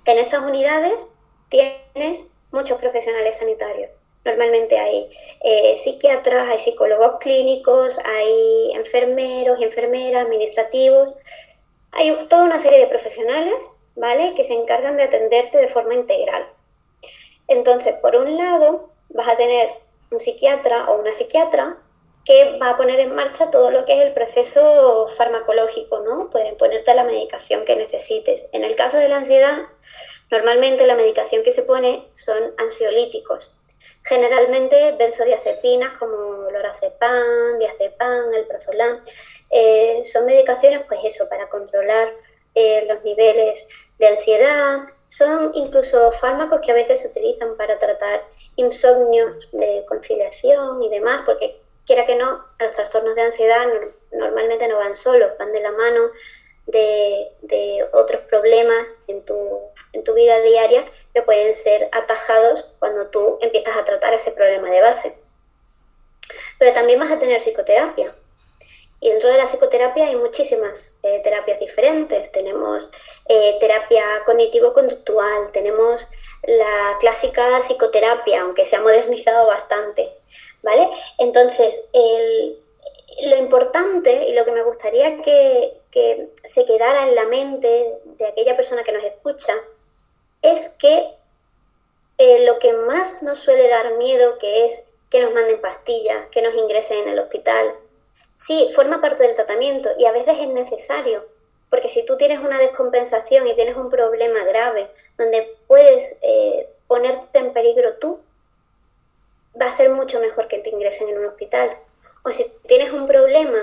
En esas unidades tienes muchos profesionales sanitarios. Normalmente hay eh, psiquiatras, hay psicólogos clínicos, hay enfermeros y enfermeras, administrativos. Hay toda una serie de profesionales, ¿vale? Que se encargan de atenderte de forma integral. Entonces, por un lado, vas a tener un psiquiatra o una psiquiatra que va a poner en marcha todo lo que es el proceso farmacológico, ¿no? Pueden ponerte la medicación que necesites. En el caso de la ansiedad, normalmente la medicación que se pone son ansiolíticos. Generalmente benzodiazepinas como lorazepam, diazepam, el prozolam. Eh, son medicaciones, pues eso, para controlar eh, los niveles de ansiedad, son incluso fármacos que a veces se utilizan para tratar insomnios de conciliación y demás, porque quiera que no, los trastornos de ansiedad normalmente no van solos, van de la mano de, otros problemas en tu, en tu vida diaria que pueden ser atajados cuando tú empiezas a tratar ese problema de base. Pero también vas a tener psicoterapia. Y dentro de la psicoterapia hay muchísimas eh, terapias diferentes. Tenemos eh, terapia cognitivo-conductual, tenemos la clásica psicoterapia, aunque se ha modernizado bastante. ¿vale? Entonces, lo importante y lo que me gustaría que, se quedara en la mente de aquella persona que nos escucha es que eh, lo que más nos suele dar miedo, que es que nos manden pastillas, que nos ingresen en el hospital, Sí, forma parte del tratamiento y a veces es necesario, porque si tú tienes una descompensación y tienes un problema grave donde puedes eh, ponerte en peligro tú, va a ser mucho mejor que te ingresen en un hospital. O si tienes un problema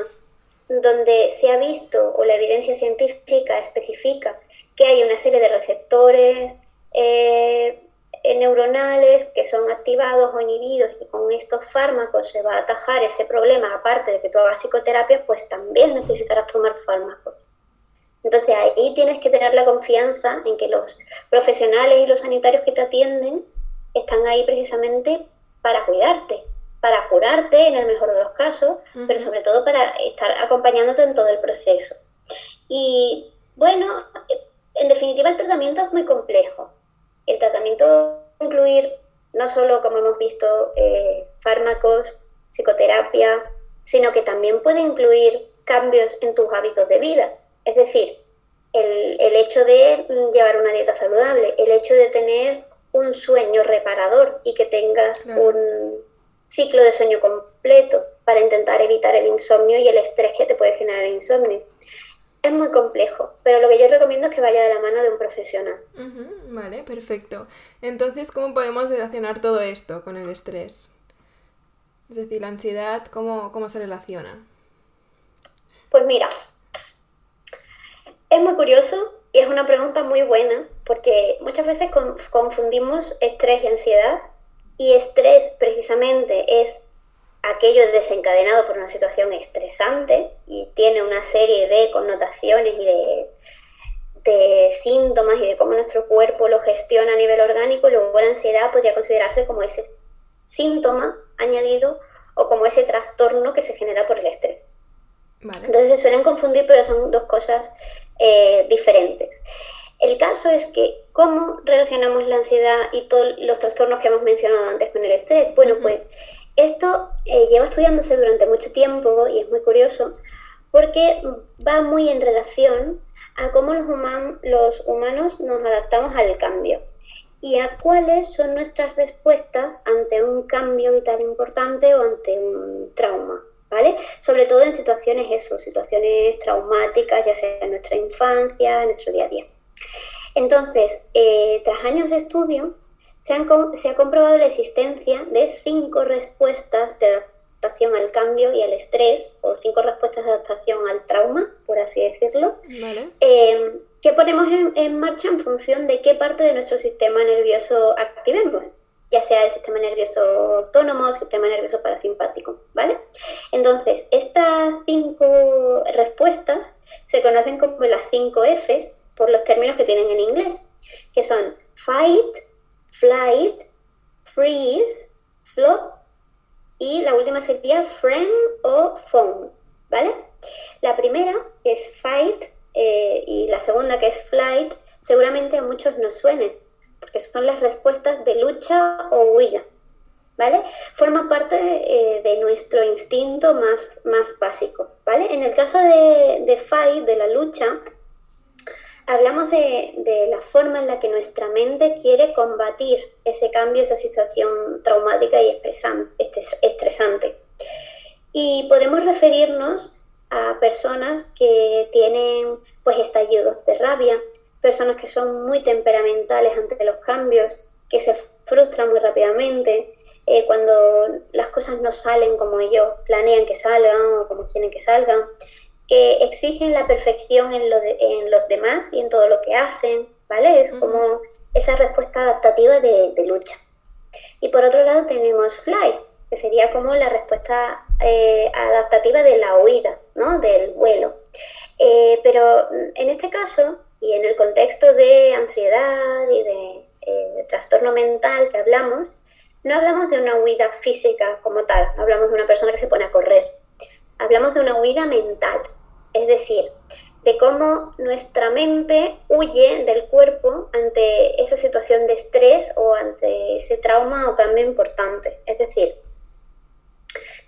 donde se ha visto o la evidencia científica especifica que hay una serie de receptores eh, neuronales que son activados o inhibidos y con estos fármacos se va a atajar ese problema, aparte de que tú hagas psicoterapia, pues también necesitarás tomar fármacos. Entonces ahí tienes que tener la confianza en que los profesionales y los sanitarios que te atienden están ahí precisamente para cuidarte, para curarte en el mejor de los casos, pero sobre todo para estar acompañándote en todo el proceso. Y bueno, en definitiva el tratamiento es muy complejo. El tratamiento incluir no solo, como hemos visto, eh, fármacos, psicoterapia, sino que también puede incluir cambios en tus hábitos de vida. Es decir, el, hecho de llevar una dieta saludable, el hecho de tener un sueño reparador y que tengas un ciclo de sueño completo para intentar evitar el insomnio y el estrés que te puede generar el insomnio. Es muy complejo, pero lo que yo recomiendo es que vaya de la mano de un profesional. vale, perfecto. Entonces, ¿cómo podemos relacionar todo esto con el estrés? Es decir, la ansiedad, ¿cómo, cómo se relaciona? Pues mira, es muy curioso y es una pregunta muy buena porque muchas veces confundimos estrés y ansiedad y estrés precisamente es aquello desencadenado por una situación estresante y tiene una serie de connotaciones y de, de, síntomas y de cómo nuestro cuerpo lo gestiona a nivel orgánico, luego la ansiedad podría considerarse como ese síntoma añadido o como ese trastorno que se genera por el estrés. Entonces se suelen confundir, pero son dos cosas eh, diferentes. El caso es que, ¿cómo relacionamos la ansiedad y todos los trastornos que hemos mencionado antes con el estrés? Bueno, pues esto eh, lleva estudiándose durante mucho tiempo y es muy curioso porque va muy en relación a cómo los, humanos nos adaptamos al cambio y a cuáles son nuestras respuestas ante un cambio vital importante o ante un trauma. ¿Vale? Sobre todo en situaciones eso, situaciones traumáticas, ya sea en nuestra infancia, en nuestro día a día. Entonces, eh, tras años de estudio, se, ha comprobado la existencia de cinco respuestas de adaptación al cambio y al estrés, o cinco respuestas de adaptación al trauma, por así decirlo, em, que ponemos en, marcha en función de qué parte de nuestro sistema nervioso activemos ya sea el sistema nervioso autónomo, sistema nervioso parasimpático, ¿vale? Entonces, estas cinco respuestas se conocen como las cinco Fs por los términos que tienen en inglés, que son fight, flight, freeze, flop y la última sería friend o phone, ¿vale? La primera es fight eh, y la segunda que es flight seguramente a muchos nos suenen, porque son las respuestas de lucha o huida, ¿vale? Forma parte eh, de nuestro instinto más, más básico, ¿vale? En el caso de, de fight, de la lucha, hablamos de, la forma en la que nuestra mente quiere combatir ese cambio, esa situación traumática y estresante. Y podemos referirnos a personas que tienen pues estallidos de rabia, personas que son muy temperamentales ante los cambios, que se frustran muy rápidamente, eh, cuando las cosas no salen como ellos planean que salgan o como quieren que salgan, que exigen la perfección en, los demás y en todo lo que hacen, ¿vale? Es como esa respuesta adaptativa de, lucha. Y por otro lado tenemos fly, que sería como la respuesta eh, adaptativa de la huida, ¿no? Del vuelo. Eh, pero en este caso, y en el contexto de ansiedad y de, eh, de trastorno mental que hablamos, no hablamos de una huida física como tal, no hablamos de una persona que se pone a correr, hablamos de una huida mental, es decir, de cómo nuestra mente huye del cuerpo ante esa situación de estrés o ante ese trauma o cambio importante. Es decir,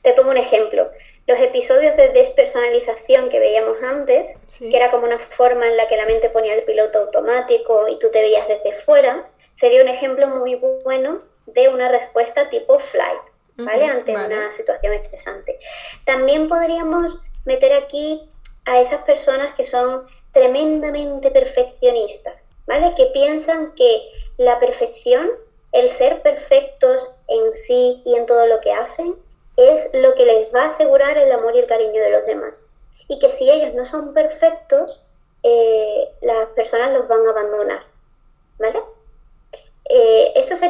te pongo un ejemplo. Los episodios de despersonalización que veíamos antes, que era como una forma en la que la mente ponía el piloto automático y tú te veías desde fuera, sería un ejemplo muy bueno de una respuesta tipo flight, ¿vale? Ante una situación estresante. También podríamos meter aquí a esas personas que son tremendamente perfeccionistas, ¿vale? Que piensan que la perfección, el ser perfectos en sí y en todo lo que hacen, es lo que les va a asegurar el amor y el cariño de los demás. y que si ellos no son perfectos, eh, las personas los van a abandonar. ¿Vale? Eh, esas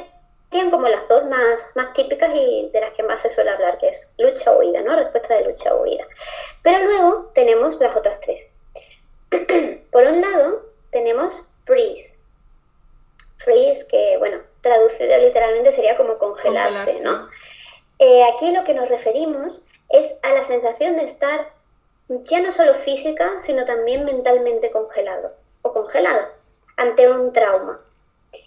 serían como las dos más, más típicas y de las que más se suele hablar, que es lucha o huida, ¿no? Respuesta de lucha o huida. Pero luego tenemos las otras tres. Por un lado, tenemos freeze. Freeze, que bueno, traducido literalmente sería como congelarse, ¿no? Eh, aquí lo que nos referimos es a la sensación de estar ya no solo física, sino también mentalmente congelado o congelada ante un trauma.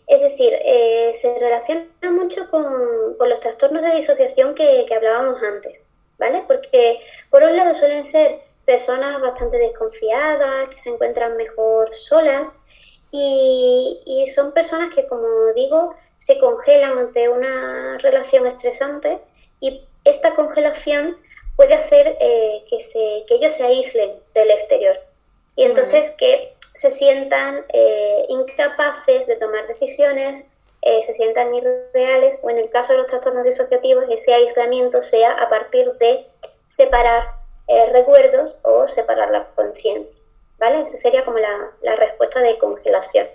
Es decir, eh, se relaciona mucho con, los trastornos de disociación que, que hablábamos antes, ¿vale? Porque por un lado suelen ser personas bastante desconfiadas, que se encuentran mejor solas y, y, son personas que, como digo, se congelan ante una relación estresante y esta congelación puede hacer eh, que, se, que ellos se aíslen del exterior y entonces que se sientan eh, incapaces de tomar decisiones, eh, se sientan irreales o en el caso de los trastornos disociativos ese aislamiento sea a partir de separar recuerdos o separar la conciencia. ¿Vale? Esa sería como la, la respuesta de congelación.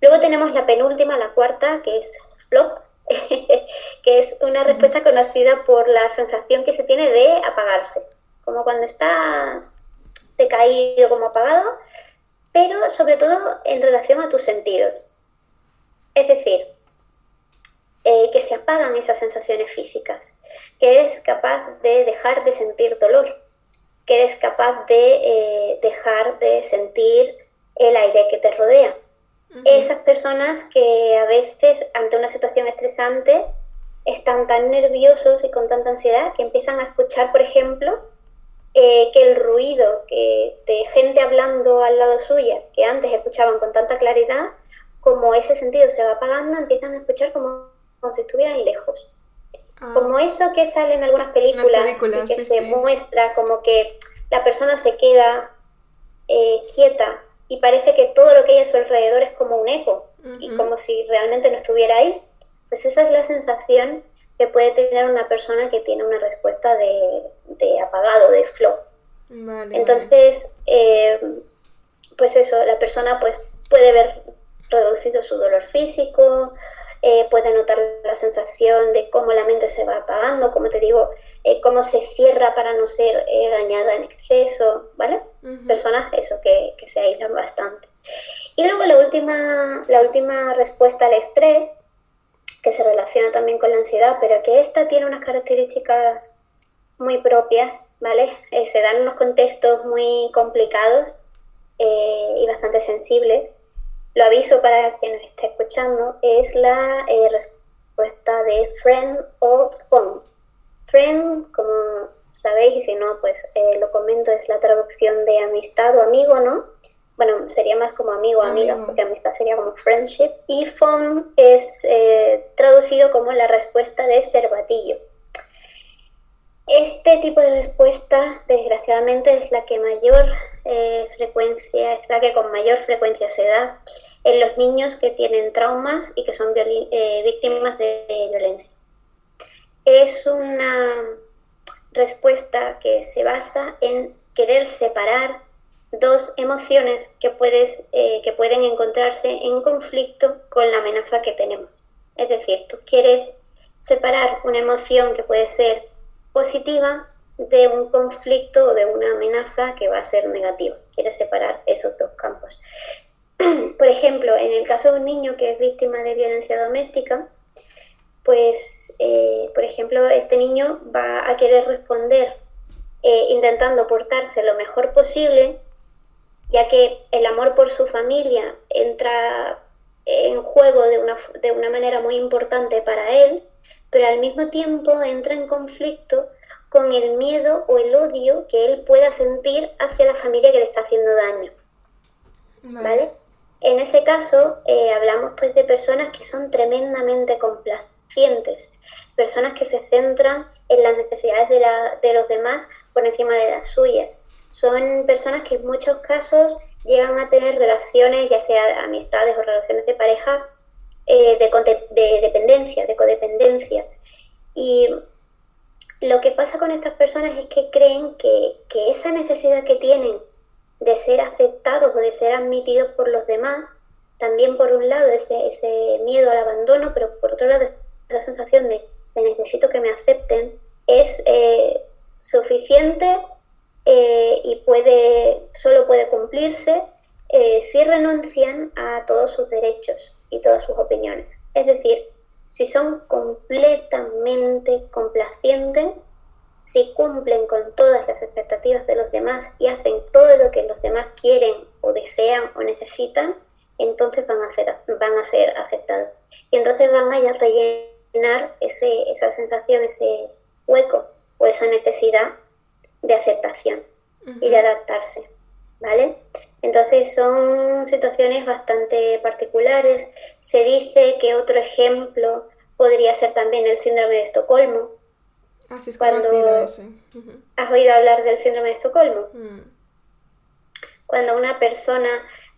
Luego tenemos la penúltima, la cuarta, que es flop, que es una respuesta conocida por la sensación que se tiene de apagarse, como cuando estás decaído, como apagado, pero sobre todo en relación a tus sentidos. Es decir, eh, que se apagan esas sensaciones físicas, que eres capaz de dejar de sentir dolor, que eres capaz de eh, dejar de sentir el aire que te rodea esas personas que a veces ante una situación estresante están tan nerviosos y con tanta ansiedad que empiezan a escuchar, por ejemplo, eh, que el ruido que de gente hablando al lado suya, que antes escuchaban con tanta claridad, como ese sentido se va apagando, empiezan a escuchar como, si estuvieran lejos. Ah. Como eso que sale en algunas películas, que se muestra como que la persona se queda eh, quieta y parece que todo lo que hay a su alrededor es como un eco y como si realmente no estuviera ahí. Pues esa es la sensación que puede tener una persona que tiene una respuesta de, apagado, de flow. Entonces, eh, pues eso, la persona pues puede ver reducido su dolor físico, eh, puede notar la sensación de cómo la mente se va apagando, como te digo, eh, cómo se cierra para no ser eh, dañada en exceso, ¿vale? Personas, eso, que, que, se aíslan bastante. Y luego la última, la última respuesta al estrés, que se relaciona también con la ansiedad, pero que esta tiene unas características muy propias, ¿vale? se dan unos contextos muy complicados y bastante sensibles lo aviso para quien nos esté escuchando, es la eh, respuesta de friend o phone. Friend, como sabéis, y si no, pues eh, lo comento, es la traducción de amistad o amigo, ¿no? Bueno, sería más como amigo o amiga, porque amistad sería como friendship. Y phone es eh, traducido como la respuesta de cervatillo. Este tipo de respuesta, desgraciadamente, es la que mayor eh, frecuencia, es la que con mayor frecuencia se da en los niños que tienen traumas y que son eh, víctimas de, violencia. Es una respuesta que se basa en querer separar dos emociones que, puedes, eh, que pueden encontrarse en conflicto con la amenaza que tenemos. Es decir, tú quieres separar una emoción que puede ser positiva de un conflicto o de una amenaza que va a ser negativa. Quiere separar esos dos campos. Por ejemplo, en el caso de un niño que es víctima de violencia doméstica, pues, eh, por ejemplo, este niño va a querer responder eh, intentando portarse lo mejor posible, ya que el amor por su familia entra en juego de una, de una manera muy importante para él, pero al mismo tiempo entra en conflicto con el miedo o el odio que él pueda sentir hacia la familia que le está haciendo daño. ¿Vale? En ese caso, eh, hablamos pues de personas que son tremendamente complacientes, personas que se centran en las necesidades de, la, de los demás por encima de las suyas. Son personas que en muchos casos llegan a tener relaciones, ya sea amistades o relaciones de pareja, eh, de, de, dependencia, de codependencia. Y lo que pasa con estas personas es que creen que, esa necesidad que tienen de ser aceptados o de ser admitidos por los demás, también por un lado ese, ese miedo al abandono, pero por otro lado esa sensación de, necesito que me acepten, es eh, suficiente eh, y puede, solo puede cumplirse eh, si renuncian a todos sus derechos y todas sus opiniones. Es decir, si son completamente complacientes, si cumplen con todas las expectativas de los demás y hacen todo lo que los demás quieren o desean o necesitan, entonces van a ser, van a ser aceptados. Y entonces van a rellenar ese, esa sensación, ese hueco o esa necesidad de aceptación y de adaptarse. ¿Vale? Entonces son situaciones bastante particulares. Se dice que otro ejemplo podría ser también el síndrome de Estocolmo. Así es cuando ese. has oído hablar del síndrome de Estocolmo. Mm. Cuando una persona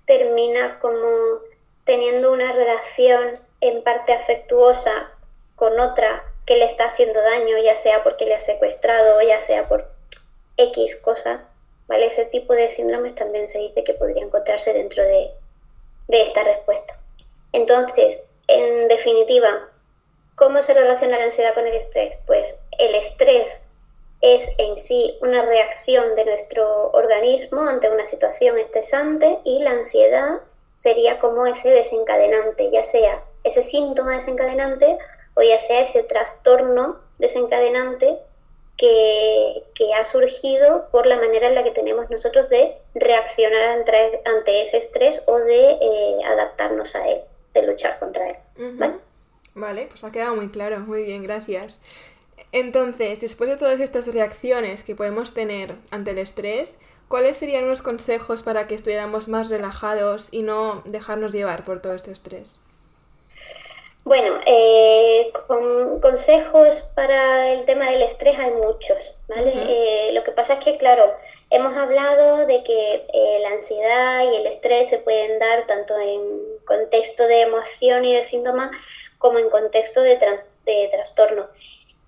termina como teniendo una relación en parte afectuosa con otra que le está haciendo daño, ya sea porque le ha secuestrado, ya sea por X cosas, ese tipo de síndromes también se dice que podría encontrarse dentro de, esta respuesta. Entonces, en definitiva, ¿cómo se relaciona la ansiedad con el estrés? Pues el estrés es en sí una reacción de nuestro organismo ante una situación estresante y la ansiedad sería como ese desencadenante, ya sea ese síntoma desencadenante o ya sea ese trastorno desencadenante que, ha surgido por la manera en la que tenemos nosotros de reaccionar ante, ese estrés o de eh, adaptarnos a él, de luchar contra él. ¿vale? vale, pues ha quedado muy claro, muy bien, gracias. Entonces, después de todas estas reacciones que podemos tener ante el estrés, ¿cuáles serían unos consejos para que estuviéramos más relajados y no dejarnos llevar por todo este estrés? Bueno, eh, con consejos para el tema del estrés hay muchos, ¿vale? Eh, lo que pasa es que, claro, hemos hablado de que eh, la ansiedad y el estrés se pueden dar tanto en contexto de emoción y de síntoma como en contexto de, de trastorno.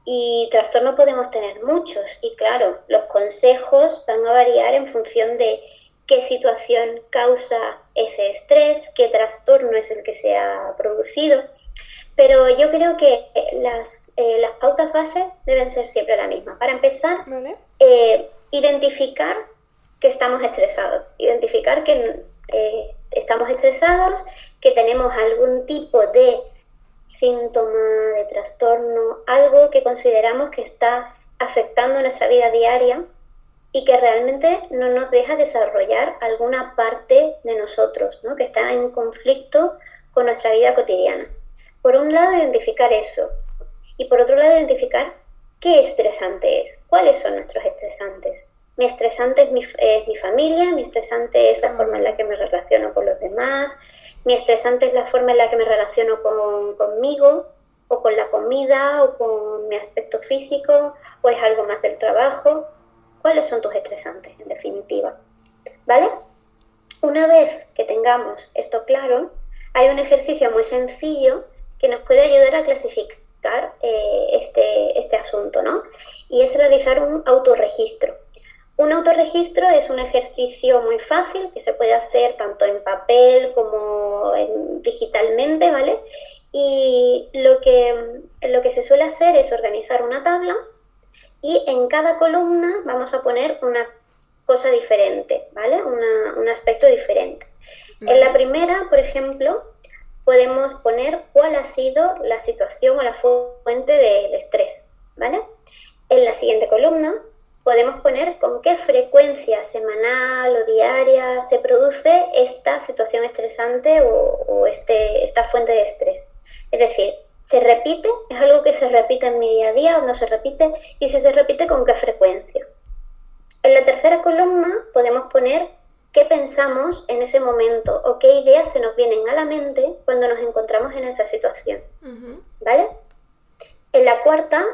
Y trastorno podemos tener muchos y, claro, los consejos van a variar en función de qué situación causa ese estrés, qué trastorno es el que se ha producido. Pero yo creo que las, eh, las pautas bases deben ser siempre la misma. Para empezar, eh, identificar que estamos estresados, identificar que eh, estamos estresados, que tenemos algún tipo de síntoma, de trastorno, algo que consideramos que está afectando nuestra vida diaria y que realmente no nos deja desarrollar alguna parte de nosotros, ¿no? que está en conflicto con nuestra vida cotidiana. Por un lado, identificar eso y por otro lado, identificar qué estresante es, cuáles son nuestros estresantes. Mi estresante es mi, mi familia, mi estresante es la forma en la que me relaciono con los demás, mi estresante es la forma en la que me relaciono con, conmigo, o con la comida, o con mi aspecto físico, o es algo más del trabajo cuáles son tus estresantes, en definitiva. ¿Vale? Una vez que tengamos esto claro, hay un ejercicio muy sencillo que nos puede ayudar a clasificar eh, este, este asunto, ¿no? Y es realizar un autorregistro. Un autorregistro es un ejercicio muy fácil que se puede hacer tanto en papel como digitalmente, ¿vale? Y lo que, lo que se suele hacer es organizar una tabla y en cada columna vamos a poner una cosa diferente, ¿vale? un aspecto diferente. En la primera, por ejemplo, podemos poner cuál ha sido la situación o la fuente del estrés, ¿vale? En la siguiente columna podemos poner con qué frecuencia semanal o diaria se produce esta situación estresante o, este, esta fuente de estrés. Es decir, ¿Se repite? ¿Es algo que se repite en mi día a día o no se repite? Y si se repite, ¿con qué frecuencia? En la tercera columna podemos poner qué pensamos en ese momento o qué ideas se nos vienen a la mente cuando nos encontramos en esa situación. ¿Vale? En la cuarta,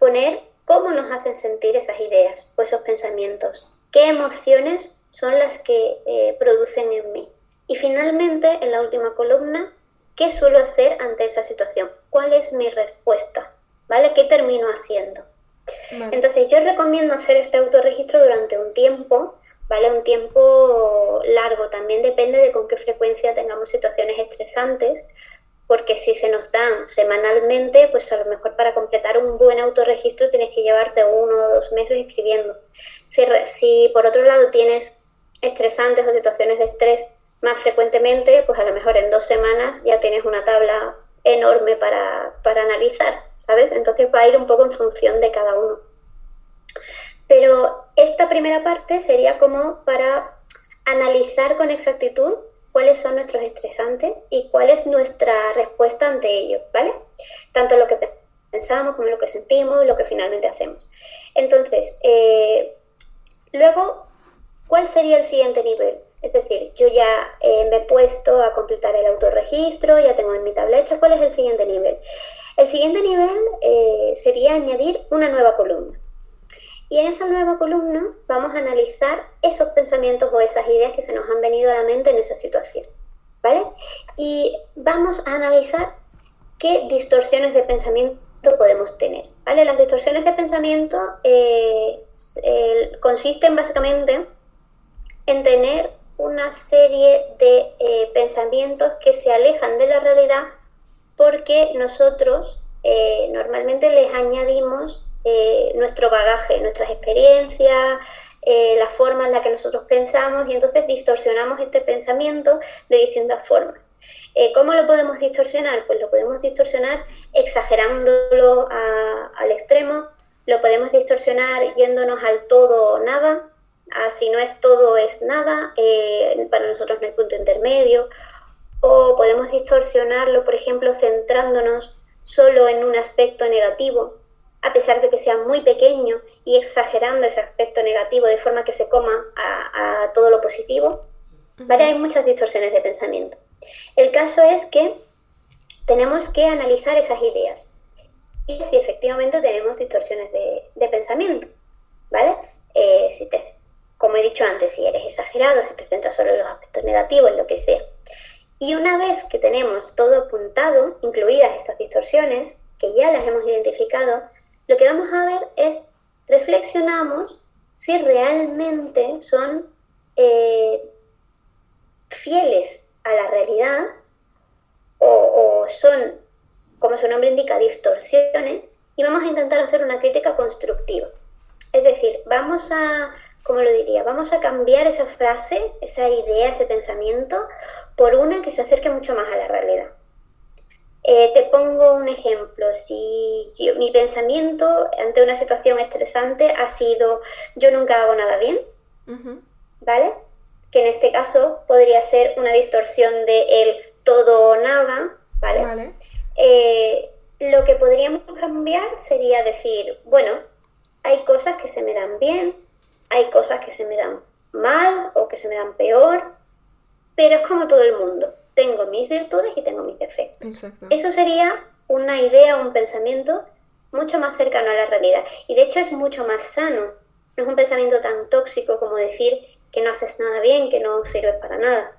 poner cómo nos hacen sentir esas ideas o esos pensamientos. ¿Qué emociones son las que eh, producen en mí? Y finalmente, en la última columna, ¿Qué suelo hacer ante esa situación? ¿Cuál es mi respuesta? ¿Vale? ¿Qué termino haciendo? Entonces yo recomiendo hacer este autorregistro durante un tiempo, ¿vale? Un tiempo largo, también depende de con qué frecuencia tengamos situaciones estresantes, porque si se nos dan semanalmente, pues a lo mejor para completar un buen autorregistro tienes que llevarte uno o dos meses escribiendo. Si, si por otro lado tienes estresantes o situaciones de estrés más frecuentemente, pues a lo mejor en dos semanas ya tienes una tabla enorme para, para analizar, ¿sabes? Entonces va a ir un poco en función de cada uno. Pero esta primera parte sería como para analizar con exactitud cuáles son nuestros estresantes y cuál es nuestra respuesta ante ellos, ¿vale? Tanto lo que pensamos como lo que sentimos, lo que finalmente hacemos. Entonces, eh, luego, ¿cuál sería el siguiente nivel? Es decir, yo ya eh, me he puesto a completar el autorregistro, ya tengo en mi tableta. ¿Cuál es el siguiente nivel? El siguiente nivel eh, sería añadir una nueva columna. Y en esa nueva columna vamos a analizar esos pensamientos o esas ideas que se nos han venido a la mente en esa situación. ¿Vale? Y vamos a analizar qué distorsiones de pensamiento podemos tener. ¿Vale? Las distorsiones de pensamiento eh, consisten básicamente en tener una serie de eh, pensamientos que se alejan de la realidad porque nosotros eh, normalmente les añadimos eh, nuestro bagaje, nuestras experiencias, la forma en la que nosotros pensamos y entonces distorsionamos este pensamiento de distintas formas. ¿Cómo lo podemos distorsionar? Pues lo podemos distorsionar exagerándolo al extremo, lo podemos distorsionar yéndonos al todo o nada, Así no es todo, es nada, eh, para nosotros no hay punto intermedio. O podemos distorsionarlo, por ejemplo, centrándonos solo en un aspecto negativo, a pesar de que sea muy pequeño y exagerando ese aspecto negativo de forma que se coma a, todo lo positivo. ¿Vale? Hay muchas distorsiones de pensamiento. El caso es que tenemos que analizar esas ideas y si efectivamente tenemos distorsiones de, pensamiento. ¿Vale? Eh, si te como he dicho antes, si eres exagerado, si te centras solo en los aspectos negativos, lo que sea. Y una vez que tenemos todo apuntado, incluidas estas distorsiones, que ya las hemos identificado, lo que vamos a ver es, reflexionamos si realmente son eh, fieles a la realidad o son, como su nombre indica, distorsiones, y vamos a intentar hacer una crítica constructiva. Es decir, vamos a ¿cómo lo diría? Vamos a cambiar esa frase, esa idea, ese pensamiento, por una que se acerque mucho más a la realidad. Eh, te pongo un ejemplo. Si mi pensamiento ante una situación estresante ha sido yo nunca hago nada bien, ¿vale? Que en este caso podría ser una distorsión de el todo o nada, ¿vale? Eh, lo que podríamos cambiar sería decir, bueno, hay cosas que se me dan bien, hay cosas que se me dan mal o que se me dan peor, pero es como todo el mundo. Tengo mis virtudes y tengo mis defectos. Eso sería una idea, un pensamiento mucho más cercano a la realidad. Y de hecho es mucho más sano. No es un pensamiento tan tóxico como decir que no haces nada bien, que no sirves para nada.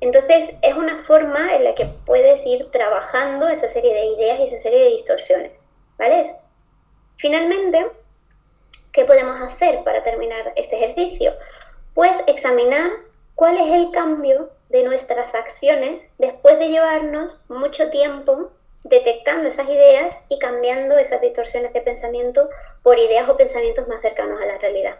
Entonces es una forma en la que puedes ir trabajando esa serie de ideas y esa serie de distorsiones. ¿Vale? Finalmente, ¿Qué podemos hacer para terminar este ejercicio? Pues examinar cuál es el cambio de nuestras acciones después de llevarnos mucho tiempo detectando esas ideas y cambiando esas distorsiones de pensamiento por ideas o pensamientos más cercanos a la realidad.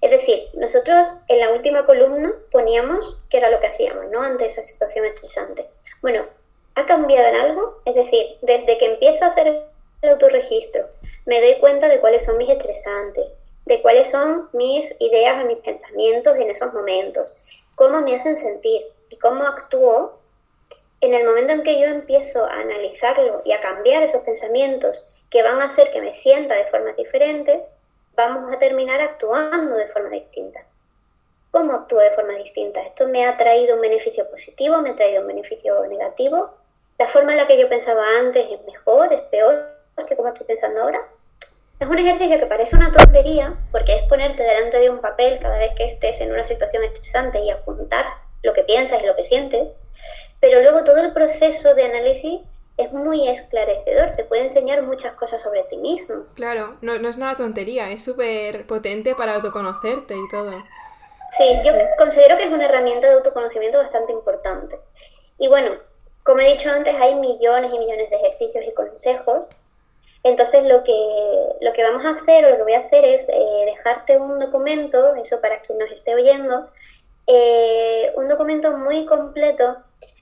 Es decir, nosotros en la última columna poníamos qué era lo que hacíamos, ¿no? Ante esa situación estresante. Bueno, ¿ha cambiado en algo? Es decir, desde que empiezo a hacer el autorregistro, me doy cuenta de cuáles son mis estresantes, de cuáles son mis ideas o mis pensamientos en esos momentos, cómo me hacen sentir y cómo actúo. En el momento en que yo empiezo a analizarlo y a cambiar esos pensamientos que van a hacer que me sienta de formas diferentes, vamos a terminar actuando de forma distinta. ¿Cómo actúo de forma distinta? ¿Esto me ha traído un beneficio positivo? ¿Me ha traído un beneficio negativo? ¿La forma en la que yo pensaba antes es mejor? ¿Es peor? Que como estoy pensando ahora. Es un ejercicio que parece una tontería porque es ponerte delante de un papel cada vez que estés en una situación estresante y apuntar lo que piensas y lo que sientes, pero luego todo el proceso de análisis es muy esclarecedor, te puede enseñar muchas cosas sobre ti mismo. Claro, no, no es nada tontería, es súper potente para autoconocerte y todo. Sí, yo considero que es una herramienta de autoconocimiento bastante importante. Y bueno, como he dicho antes, hay millones y millones de ejercicios y consejos. Entonces lo que, lo que vamos a hacer o lo que voy a hacer es eh, dejarte un documento, eso para quien nos esté oyendo, eh, un documento muy completo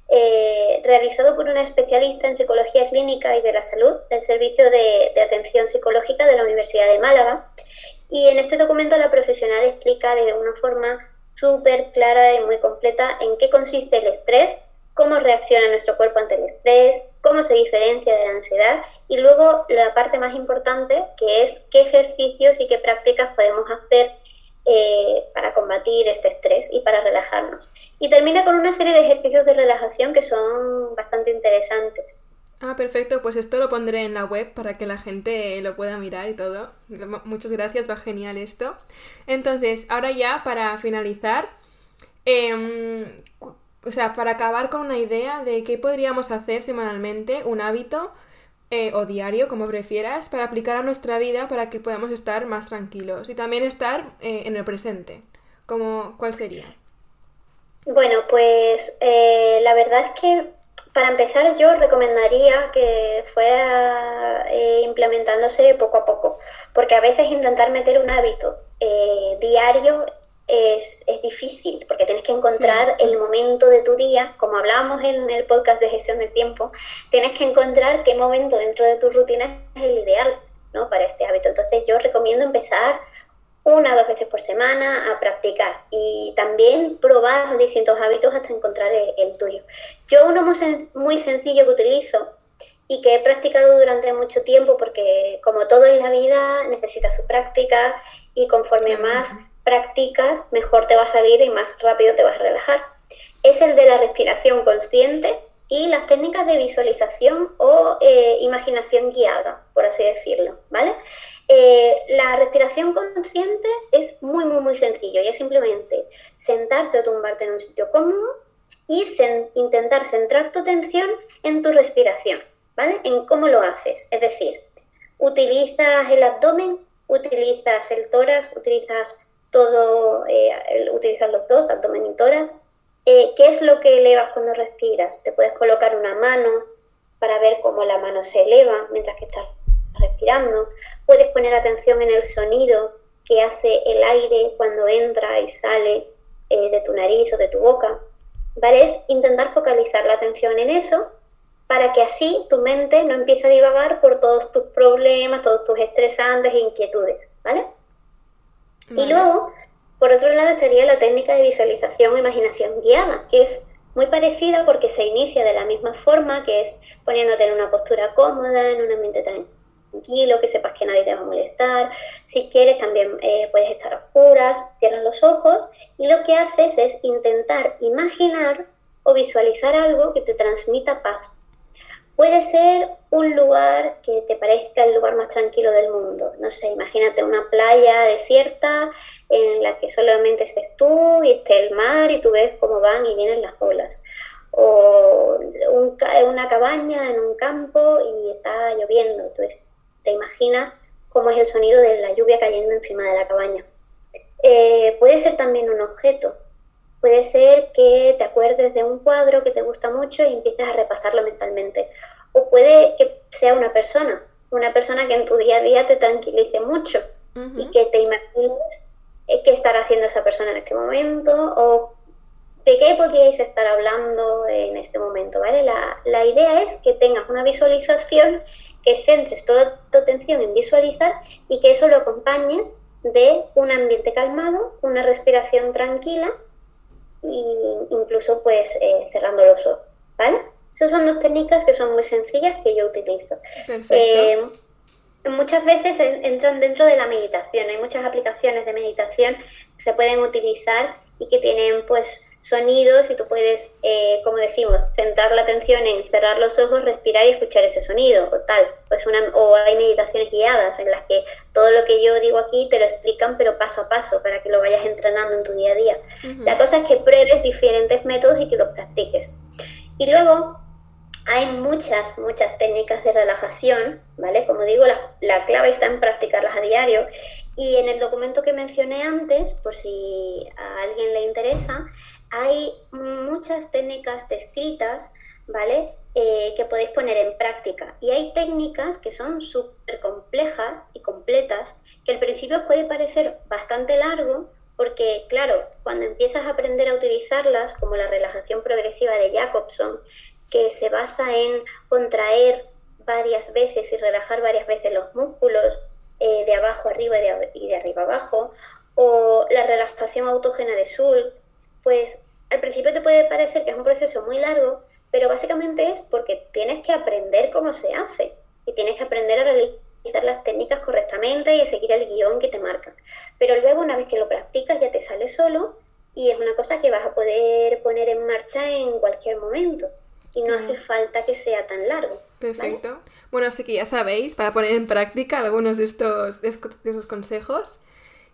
eh, realizado por una especialista en psicología clínica y de la salud del Servicio de, Atención Psicológica de la Universidad de Málaga. Y en este documento la profesional explica de una forma súper clara y muy completa en qué consiste el estrés, cómo reacciona nuestro cuerpo ante el estrés, cómo se diferencia de la ansiedad y luego la parte más importante que es qué ejercicios y qué prácticas podemos hacer eh, para combatir este estrés y para relajarnos. Y termina con una serie de ejercicios de relajación que son bastante interesantes. Ah, perfecto, pues esto lo pondré en la web para que la gente lo pueda mirar y todo. Muchas gracias, va genial esto. Entonces, ahora ya para finalizar, em, o sea, para acabar con una idea de qué podríamos hacer semanalmente, un hábito eh, o diario, como prefieras, para aplicar a nuestra vida para que podamos estar más tranquilos y también estar eh, en el presente. Como, ¿Cuál sería? Bueno, pues eh, la verdad es que para empezar yo recomendaría que fuera implementándose poco a poco, porque a veces intentar meter un hábito diario es, difícil porque tienes que encontrar el momento de tu día, como hablábamos en el podcast de gestión del tiempo, tienes que encontrar qué momento dentro de tu rutina es el ideal ¿no? para este hábito. Entonces yo recomiendo empezar una o dos veces por semana a practicar y también probar distintos hábitos hasta encontrar el, tuyo. Yo uno muy, muy sencillo que utilizo y que he practicado durante mucho tiempo porque como todo en la vida necesita su práctica y conforme más practicas, mejor te va a salir y más rápido te vas a relajar. Es el de la respiración consciente y las técnicas de visualización o eh, imaginación guiada, por así decirlo, ¿vale? Eh, la respiración consciente es muy, muy, muy sencillo y es simplemente sentarte o tumbarte en un sitio cómodo y intentar centrar tu atención en tu respiración, ¿vale? En cómo lo haces. Es decir, utilizas el abdomen, utilizas el tórax, utilizas todo, eh, utilizas los dos, abdomen. Eh, ¿Qué es lo que elevas cuando respiras? Te puedes colocar una mano para ver cómo la mano se eleva mientras que estás respirando. Puedes poner atención en el sonido que hace el aire cuando entra y sale eh, de tu nariz o de tu boca. ¿Vale? Es intentar focalizar la atención en eso para que así tu mente no empiece a divagar por todos tus problemas, todos tus estresantes e inquietudes. ¿Vale? Y luego, por otro lado, estaría la técnica de visualización o imaginación guiada, que es muy parecida porque se inicia de la misma forma, que es poniéndote en una postura cómoda, en un ambiente tranquilo, que sepas que nadie te va a molestar. Si quieres, también eh, puedes estar a oscuras, cierras los ojos y lo que haces es intentar imaginar o visualizar algo que te transmita paz, Puede ser un lugar que te parezca el lugar más tranquilo del mundo. No sé, imagínate una playa desierta en la que solamente estés tú y esté el mar y tú ves cómo van y vienen las olas. O una cabaña en un campo y está lloviendo. Entonces te imaginas cómo es el sonido de la lluvia cayendo encima de la cabaña. Eh, puede ser también un objeto. Puede ser que te acuerdes de un cuadro que te gusta mucho y empieces a repasarlo mentalmente. O puede que sea una persona, una persona que en tu día a día te tranquilice mucho y que te imagines eh, qué estará haciendo esa persona en este momento o de qué podríais estar hablando en este momento, ¿vale? La, la idea es que tengas una visualización, que centres toda tu atención en visualizar y que eso lo acompañes de un ambiente calmado, una respiración tranquila y incluso pues eh, cerrando los ojos, ¿vale? Esas son dos técnicas que son muy sencillas que yo utilizo. Eh, muchas veces entran dentro de la meditación. Hay muchas aplicaciones de meditación que se pueden utilizar y que tienen pues sonidos y tú puedes, eh, como decimos, centrar la atención en cerrar los ojos, respirar y escuchar ese sonido o tal. Pues una, o hay meditaciones guiadas en las que todo lo que yo digo aquí te lo explican pero paso a paso para que lo vayas entrenando en tu día a día. La cosa es que pruebes diferentes métodos y que los practiques. Y luego, hay muchas, muchas técnicas de relajación, ¿vale? Como digo, la, la, clave está en practicarlas a diario. Y en el documento que mencioné antes, por si a alguien le interesa, hay muchas técnicas descritas, ¿vale? Eh, que podéis poner en práctica. Y hay técnicas que son súper complejas y completas, que al principio puede parecer bastante largo, porque claro, cuando empiezas a aprender a utilizarlas, como la relajación progresiva de Jacobson, que se basa en contraer varias veces y relajar varias veces los músculos eh, de abajo arriba y de, y de arriba abajo, o la relajación autógena de Sul, pues al principio te puede parecer que es un proceso muy largo, pero básicamente es porque tienes que aprender cómo se hace y tienes que aprender a realizar las técnicas correctamente y a seguir el guion que te marca. Pero luego una vez que lo practicas ya te sale solo y es una cosa que vas a poder poner en marcha en cualquier momento y no hace falta que sea tan largo. Perfecto. Bueno, así que ya sabéis, para poner en práctica algunos de estos de esos consejos.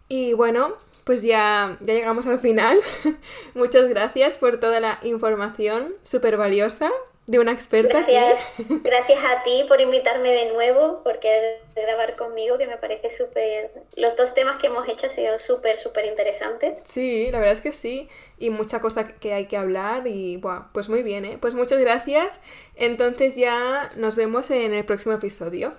Y bueno, pues ya, ya llegamos al final. Muchas gracias por toda la información súper valiosa de una experta. Gracias, gracias a ti por invitarme de nuevo, porque grabar conmigo, que me parece súper... Los dos temas que hemos hecho han sido súper, súper interesantes. Sí, la verdad es que sí, y mucha cosa que hay que hablar y, buah, pues muy bien, ¿eh? Pues muchas gracias. Entonces ya nos vemos en el próximo episodio.